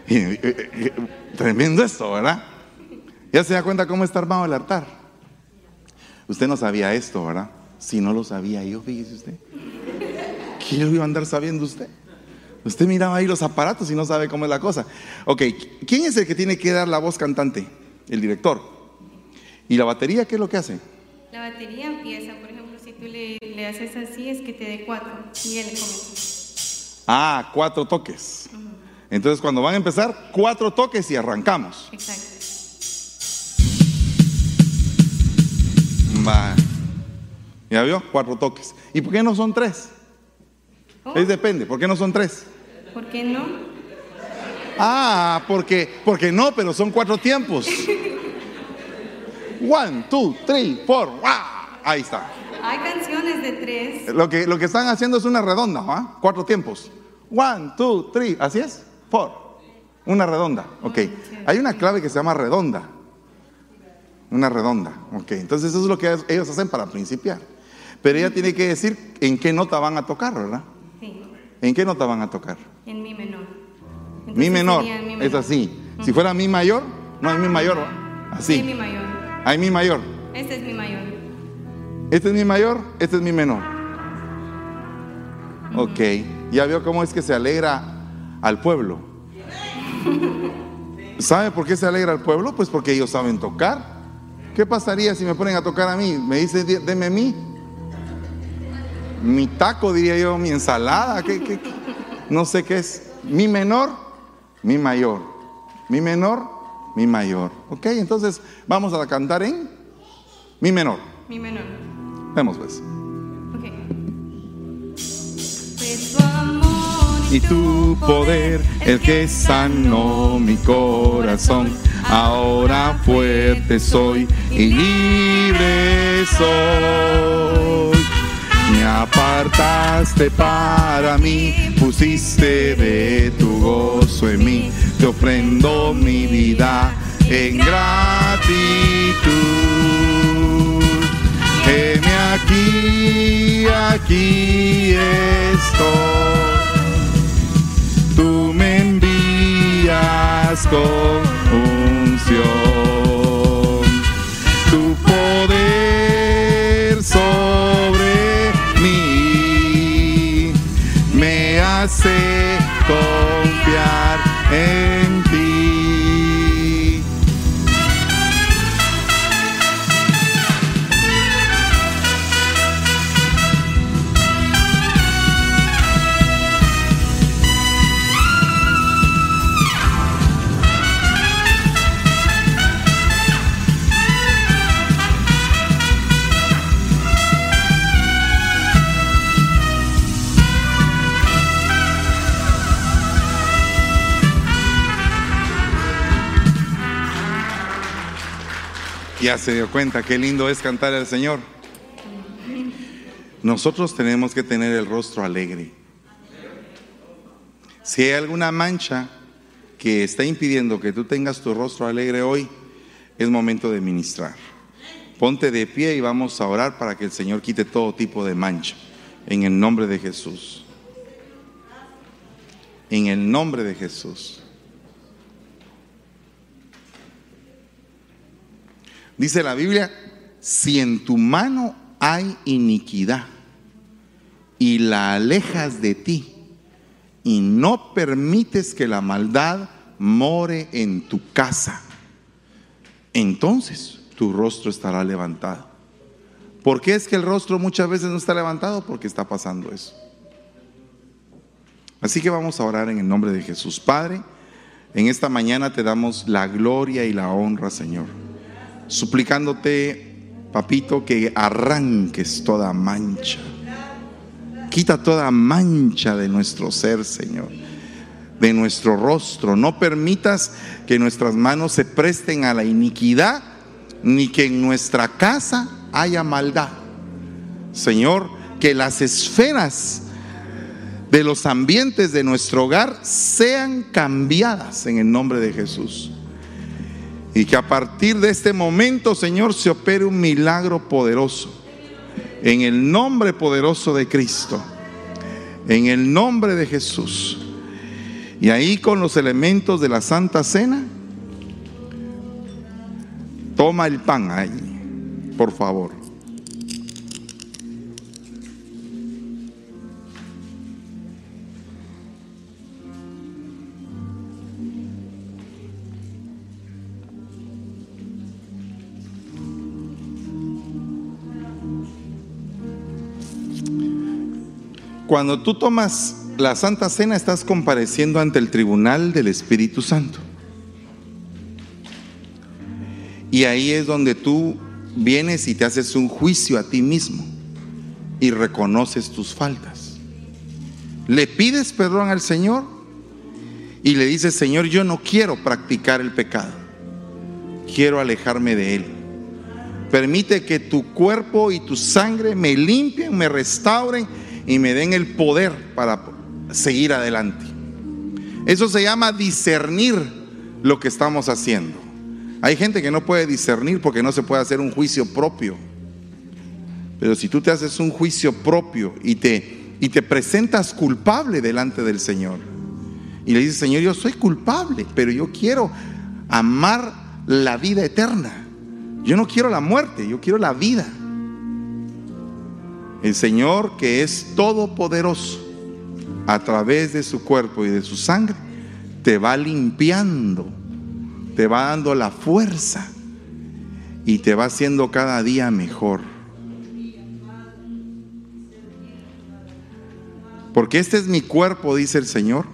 Y, tremendo esto, ¿verdad? Ya se da cuenta cómo está armado el altar. Usted no sabía esto, ¿verdad? Si no lo sabía yo, fíjese usted. ¿Qué lo iba a andar sabiendo usted? Usted miraba ahí los aparatos y no sabe cómo es la cosa. Ok, ¿quién es el que tiene que dar la voz cantante? El director. ¿Y la batería qué es lo que hace? La batería empieza, por ejemplo, si tú le, le haces así, es que te dé cuatro. Y él comienza. Ah, cuatro toques. Entonces cuando van a empezar, cuatro toques y arrancamos. Exacto. Va. ¿Ya vio? Cuatro toques. ¿Y por qué no son tres? Oh, Es depende. ¿Por qué no son tres? ¿Por qué no? Ah, porque, porque no, pero son cuatro tiempos. One, two, three, four. ¡guau! Ahí está. Hay canciones de tres. Lo que, lo que están haciendo es una redonda, ¿ah? Cuatro tiempos. One, two, three. ¿Así es? Four. Una redonda. Ok. Hay una clave que se llama redonda. Una redonda. Ok. Entonces eso es lo que ellos hacen para principiar. Pero ella tiene que decir en qué nota van a tocar, ¿verdad? ¿En qué nota van a tocar? en mi menor. Mi menor. Es así. Si fuera mi mayor, no hay mi mayor. ¿va? Sí, mi Así. mayor. Hay mi mayor. Este es mi mayor. Este es mi mayor, este es mi menor. Ok. Ya veo cómo es que se alegra al pueblo. ¿Sabe por qué se alegra al pueblo? Pues porque ellos saben tocar. ¿Qué pasaría si me ponen a tocar a mí? Me dice, "Dé- deme a mí. Mi taco, diría yo, mi ensalada, ¿qué, qué- qué? no sé qué es. Mi menor, mi mayor. Mi menor, mi mayor. Ok, entonces vamos a cantar en mi menor. Mi menor. Vemos pues. Tu amor y tu poder el que sanó mi corazón. Ahora fuerte soy y libre soy. Apartaste para mí, pusiste de tu gozo en mí. Te ofrendo mi vida en gratitud. Heme aquí, aquí estoy. Tú me envías con unción. Hace confiar en Ya se dio cuenta qué lindo es cantar al Señor. Nosotros tenemos que tener el rostro alegre. Si hay alguna mancha que está impidiendo que tú tengas tu rostro alegre hoy, es momento de ministrar. Ponte de pie y vamos a orar para que el Señor quite todo tipo de mancha. En el nombre de Jesús. En el nombre de Jesús. Dice la Biblia, si en tu mano hay iniquidad y la alejas de ti y no permites que la maldad more en tu casa, entonces tu rostro estará levantado. ¿Por qué es que el rostro muchas veces no está levantado? Porque está pasando eso. Así que vamos a orar en el nombre de Jesús. Padre, en esta mañana te damos la gloria y la honra, Señor suplicándote, papito, que arranques toda mancha. Quita toda mancha de nuestro ser, Señor, de nuestro rostro. No permitas que nuestras manos se presten a la iniquidad, ni que en nuestra casa haya maldad. Señor, que las esferas de los ambientes de nuestro hogar sean cambiadas en el nombre de Jesús. Y que a partir de este momento, Señor, se opere un milagro poderoso. En el nombre poderoso de Cristo. En el nombre de Jesús. Y ahí con los elementos de la Santa Cena, toma el pan ahí, por favor. Cuando tú tomas la Santa Cena estás compareciendo ante el tribunal del Espíritu Santo. Y ahí es donde tú vienes y te haces un juicio a ti mismo y reconoces tus faltas. Le pides perdón al Señor y le dices, Señor, yo no quiero practicar el pecado. Quiero alejarme de él. Permite que tu cuerpo y tu sangre me limpien, me restauren y me den el poder para seguir adelante. Eso se llama discernir lo que estamos haciendo. Hay gente que no puede discernir porque no se puede hacer un juicio propio. Pero si tú te haces un juicio propio y te, y te presentas culpable delante del Señor y le dices, Señor, yo soy culpable, pero yo quiero amar la vida eterna. Yo no quiero la muerte, yo quiero la vida. El Señor que es todopoderoso, a través de su cuerpo y de su sangre, te va limpiando, te va dando la fuerza y te va haciendo cada día mejor. Porque este es mi cuerpo, dice el Señor,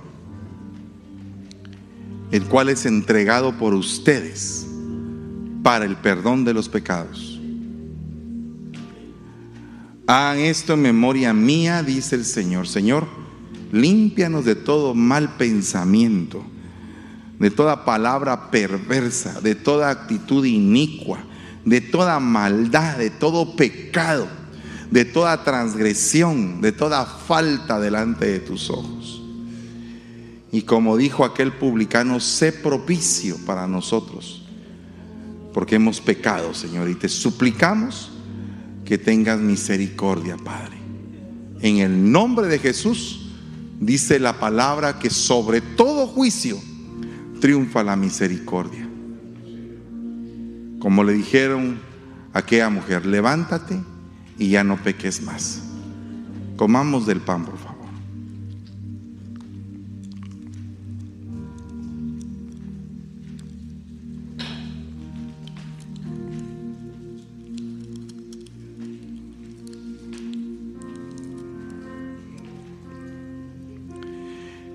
el cual es entregado por ustedes para el perdón de los pecados. Hagan esto en memoria mía, dice el Señor. Señor, límpianos de todo mal pensamiento, de toda palabra perversa, de toda actitud inicua, de toda maldad, de todo pecado, de toda transgresión, de toda falta delante de tus ojos. Y como dijo aquel publicano, sé propicio para nosotros, porque hemos pecado, Señor, y te suplicamos que tengas misericordia, Padre. En el nombre de Jesús, dice la palabra que sobre todo juicio triunfa la misericordia. Como le dijeron a aquella mujer, levántate y ya no peques más. Comamos del pan,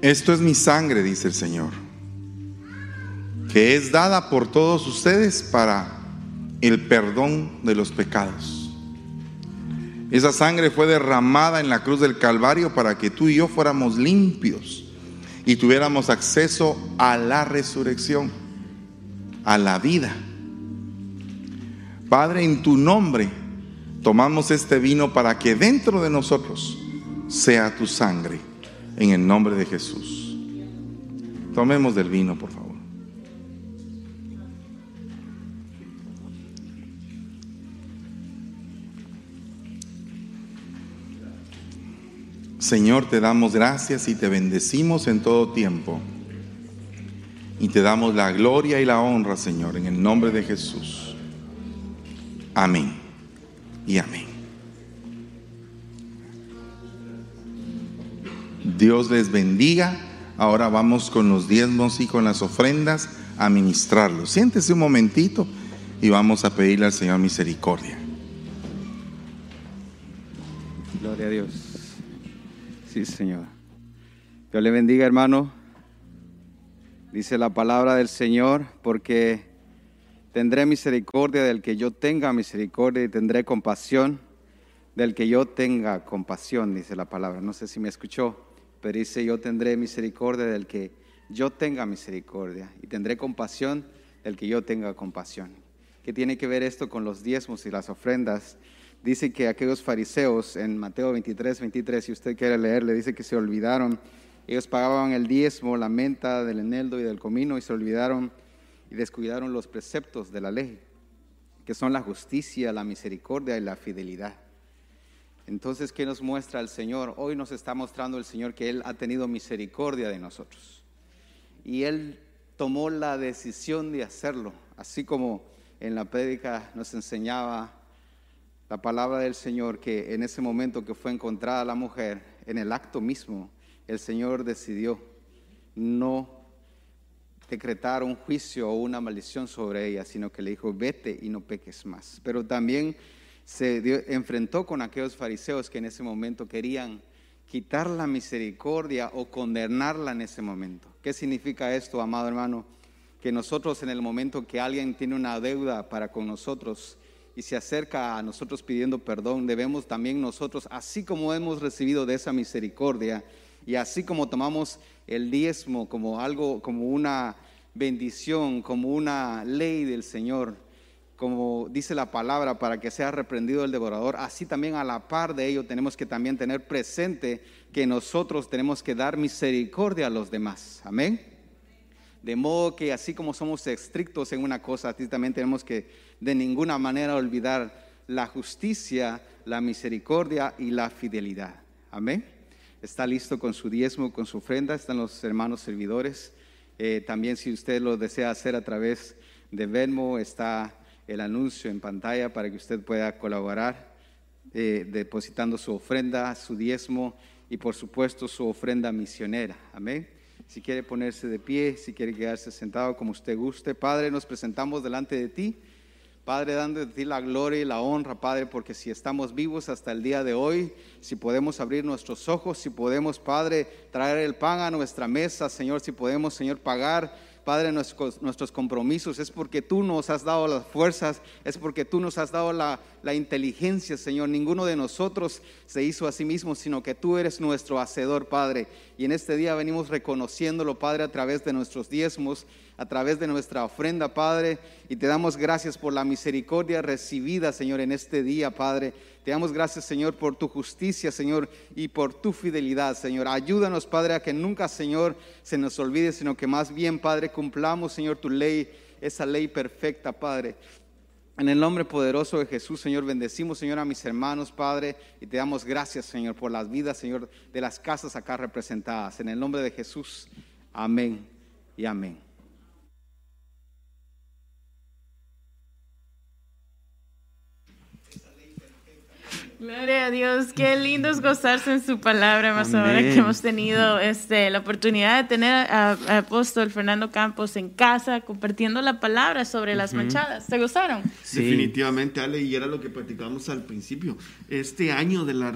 Esto es mi sangre, dice el Señor, que es dada por todos ustedes para el perdón de los pecados. Esa sangre fue derramada en la cruz del Calvario para que tú y yo fuéramos limpios y tuviéramos acceso a la resurrección, a la vida. Padre, en tu nombre tomamos este vino para que dentro de nosotros sea tu sangre, en el nombre de Jesús. Tomemos del vino, por favor. Señor, te damos gracias y te bendecimos en todo tiempo. Y te damos la gloria y la honra, Señor, en el nombre de Jesús. Amén y amén. Dios les bendiga. Ahora vamos con los diezmos y con las ofrendas a ministrarlos. Siéntese un momentito y vamos a pedirle al Señor misericordia. Gloria a Dios. Sí, Señor. Dios le bendiga, hermano. Dice la palabra del Señor, porque tendré misericordia del que yo tenga misericordia y tendré compasión del que yo tenga compasión, dice la palabra. No sé si me escuchó, pero dice yo tendré misericordia del que yo tenga misericordia y tendré compasión del que yo tenga compasión. ¿Qué tiene que ver esto con los diezmos y las ofrendas? Dice que aquellos fariseos en Mateo 23, 23, si usted quiere leer, le dice que se olvidaron. Ellos pagaban el diezmo, la menta del eneldo y del comino y se olvidaron y descuidaron los preceptos de la ley, que son la justicia, la misericordia y la fidelidad. Entonces, ¿qué nos muestra el Señor? Hoy nos está mostrando el Señor que Él ha tenido misericordia de nosotros. Y Él tomó la decisión de hacerlo, así como en la prédica nos enseñaba la palabra del Señor que en ese momento que fue encontrada la mujer, en el acto mismo, el Señor decidió no decretar un juicio o una maldición sobre ella, sino que le dijo, vete y no peques más. Pero también se enfrentó con aquellos fariseos que en ese momento querían quitar la misericordia o condenarla en ese momento. ¿Qué significa esto, amado hermano? Que nosotros en el momento que alguien tiene una deuda para con nosotros y se acerca a nosotros pidiendo perdón, debemos también nosotros, así como hemos recibido de esa misericordia y así como tomamos el diezmo como algo, como una bendición, como una ley del Señor, como dice la palabra, para que sea reprendido el devorador, así también a la par de ello tenemos que también tener presente que nosotros tenemos que dar misericordia a los demás. Amén. De modo que así como somos estrictos en una cosa, así también tenemos que de ninguna manera olvidar la justicia, la misericordia y la fidelidad. Amén. Está listo con su diezmo, con su ofrenda, están los hermanos servidores. Eh, también si usted lo desea hacer a través de Venmo, está el anuncio en pantalla para que usted pueda colaborar eh, depositando su ofrenda, su diezmo y por supuesto su ofrenda misionera. Amén. Si quiere ponerse de pie, si quiere quedarse sentado como usted guste. Padre, nos presentamos delante de ti Padre, dando de ti la gloria y la honra, Padre, porque si estamos vivos hasta el día de hoy, si podemos abrir nuestros ojos, si podemos, Padre, traer el pan a nuestra mesa, Señor, si podemos, Señor, pagar Padre, nuestros, compromisos, es porque tú nos has dado las fuerzas, es porque tú nos has dado la, la inteligencia, Señor. Ninguno de nosotros se hizo a sí mismo, sino que tú eres nuestro hacedor, Padre. Y en este día venimos reconociéndolo, Padre, a través de nuestros diezmos, a través de nuestra ofrenda, Padre. Y te damos gracias por la misericordia recibida, Señor, en este día, Padre. Te damos gracias, Señor, por tu justicia, Señor, y por tu fidelidad, Señor. Ayúdanos, Padre, a que nunca, Señor, se nos olvide, sino que más bien, Padre, cumplamos, Señor, tu ley, esa ley perfecta, Padre. En el nombre poderoso de Jesús, Señor, bendecimos, Señor, a mis hermanos, Padre, y te damos gracias, Señor, por las vidas, Señor, de las casas acá representadas. En el nombre de Jesús, amén y amén. Gloria a Dios, qué lindo es gozarse en su palabra, más ahora que hemos tenido este, la oportunidad de tener a, a apóstol Fernando Campos en casa compartiendo la palabra sobre las manchadas. ¿Se gozaron? Sí. Definitivamente, Ale, y era lo que platicábamos al principio. Este año de la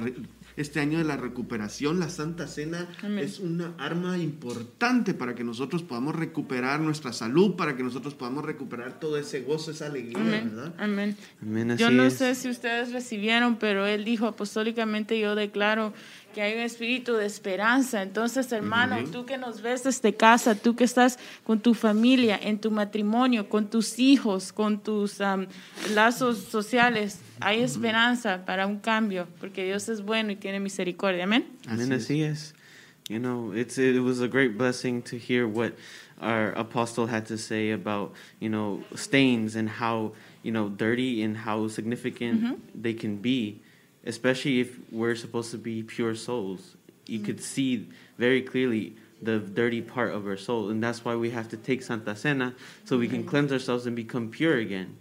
este año de la recuperación, la Santa Cena Amén. es una arma importante para que nosotros podamos recuperar nuestra salud, para que nosotros podamos recuperar todo ese gozo, esa alegría, Amén. ¿verdad? Amén. Amén, Yo no es. sé si ustedes recibieron, pero él dijo apostólicamente, yo declaro que hay un espíritu de esperanza. Entonces, hermano, Ujú. tú que nos ves desde casa, tú que estás con tu familia, en tu matrimonio, con tus hijos, con tus am, lazos sociales, hay esperanza para un cambio, porque Dios es bueno y tiene misericordia. Amén. Amen. Así es. You know, it's it was a great blessing to hear what our apostle had to say about you know stains and how you know dirty and how significant they can be, especially if we're supposed to be pure souls. You could mm. see very clearly the dirty part of our soul, and that's why we have to take Santa Cena so we can cleanse ourselves and become pure again.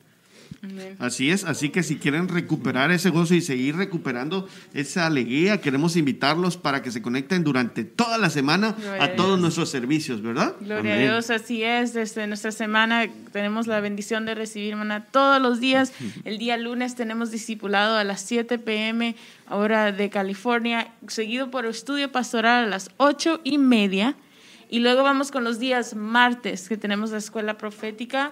Así es, así que si quieren recuperar ese gozo y seguir recuperando esa alegría, queremos invitarlos para que se conecten durante toda la semana Gloria a a todos nuestros servicios, ¿verdad? Gloria a Amén. Dios, así es. Desde nuestra semana tenemos la bendición de recibir maná todos los días. El día lunes tenemos discipulado a las 7 pm, hora de California, seguido por estudio pastoral a las 8 y media. Y luego vamos con los días martes, que tenemos la escuela profética.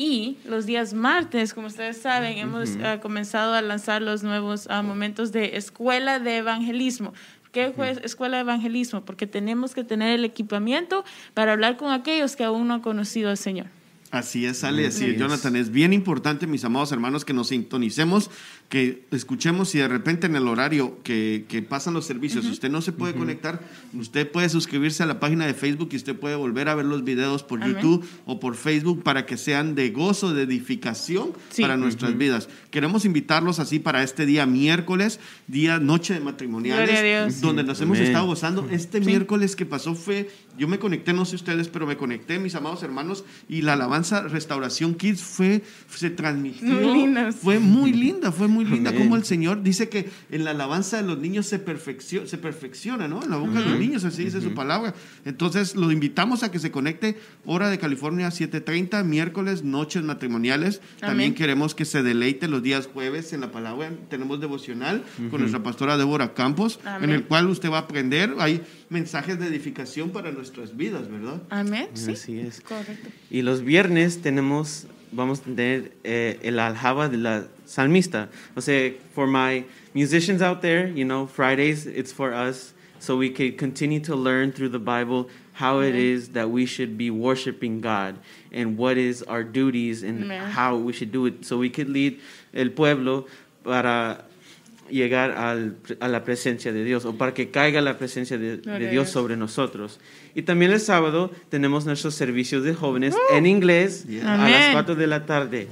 Y los días martes, como ustedes saben, hemos ah, comenzado a lanzar los nuevos ah, momentos de escuela de evangelismo. ¿Qué fue escuela de evangelismo? Porque tenemos que tener el equipamiento para hablar con aquellos que aún no han conocido al Señor. Así es, Ale, así es, es. Jonathan. Es bien importante, mis amados hermanos, que nos sintonicemos, que escuchemos si de repente en el horario que, que pasan los servicios usted no se puede conectar, usted puede suscribirse a la página de Facebook y usted puede volver a ver los videos por Amén. YouTube o por Facebook para que sean de gozo, de edificación Sí. para nuestras vidas. Queremos invitarlos así para este día miércoles, día noche de matrimoniales, Gloria a Dios. donde nos hemos Amén. estado gozando. Este miércoles que pasó fue, yo me conecté, no sé ustedes, pero me conecté, mis amados hermanos, y la alabanza Restauración Kids fue, se transmitió. Muy. Fue muy linda, fue muy linda. Amén. Como el Señor dice que en la alabanza de los niños se, perfeccio- se perfecciona, ¿no? En la boca de los niños, así dice su palabra. Entonces, lo invitamos a que se conecte, hora de California 7:30, miércoles, noches matrimoniales. También queremos que se deleite los días jueves en la palabra. Tenemos devocional con nuestra pastora Débora Campos, Amén. en el cual usted va a aprender. Hay mensajes de edificación para nuestras vidas, ¿verdad? Amén. Sí. Así es. Correcto. Y los viernes tenemos, vamos a tener eh, el aljaba de la salmista. O sea, for my musicians out there, you know, Fridays it's for us, so we can continue to learn through the Bible how it Amen. is that we should be worshiping God and what is our duties and Amen. how we should do it, so we could lead el pueblo para llegar al- a la presencia de Dios o para que caiga la presencia de, de Dios Dios. sobre nosotros. Y también el sábado tenemos nuestros servicios de jóvenes en inglés Yeah. a las Amén. 4 de la tarde.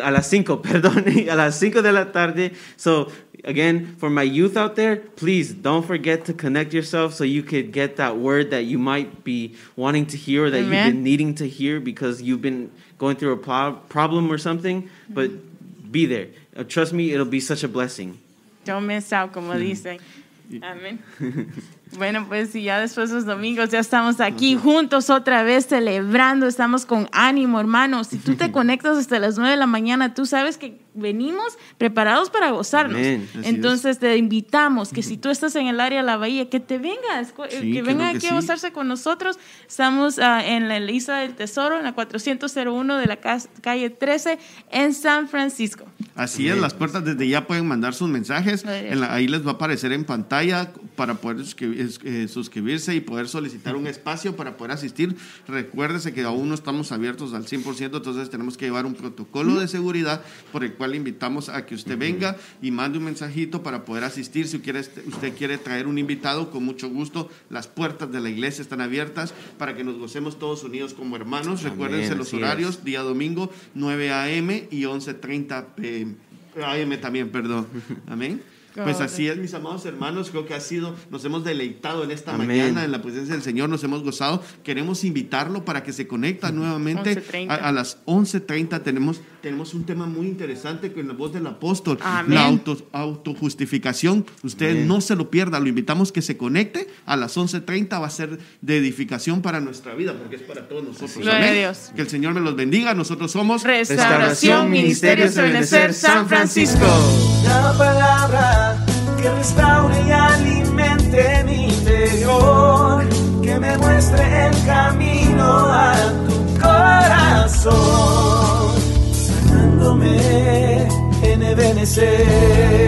A las 5, perdón, a las 5 de la tarde. So, again, for my youth out there, please don't forget to connect yourself so you could get that word that you might be wanting to hear or that you've been needing to hear because you've been going through a pro- problem or something. But be there. Uh, trust me, it'll be such a blessing. Don't miss out, como dicen. Amén. Bueno, pues y ya después de los domingos ya estamos aquí juntos otra vez celebrando, estamos con ánimo, hermanos. Si tú te conectas hasta las 9 de la mañana, tú sabes que venimos preparados para gozarnos. Amén. Entonces te invitamos que si tú estás en el área de la bahía, que te vengas, Sí, que venga claro que aquí sí. a gozarse con nosotros. Estamos ah, en la Isla del Tesoro, en la 401 de la calle 13 en San Francisco. Así es, las puertas desde ya pueden mandar sus mensajes. En la- ahí les va a aparecer en pantalla para poder eh, suscribirse y poder solicitar un espacio para poder asistir. Recuérdese que aún no estamos abiertos al 100%, entonces tenemos que llevar un protocolo de seguridad por el cual le invitamos a que usted venga y mande un mensajito para poder asistir. Si quiere, usted quiere traer un invitado, con mucho gusto, las puertas de la iglesia están abiertas para que nos gocemos todos unidos como hermanos. Amén, Recuérdense los horarios, es. día domingo 9 a.m. y 11.30 p.m. AM también, perdón. Amén. Pues así es, mis amados hermanos, creo que ha sido, nos hemos deleitado en esta Amén. mañana en la presencia del Señor, nos hemos gozado. Queremos invitarlo para que se conecta nuevamente 11:30. a, a las 11.30. Tenemos, tenemos un tema muy interesante con la voz del apóstol, Amén. la auto, autojustificación. Usted Amén. no se lo pierda, lo invitamos que se conecte a las 11.30, va a ser de edificación para nuestra vida, porque es para todos nosotros. Gloria a Amén. Dios. Que el Señor me los bendiga, nosotros somos... Restauración, Ministerios de Benecer, San Francisco. La palabra que restaure y alimente mi interior, que me muestre el camino a tu corazón, dejándome envenecer.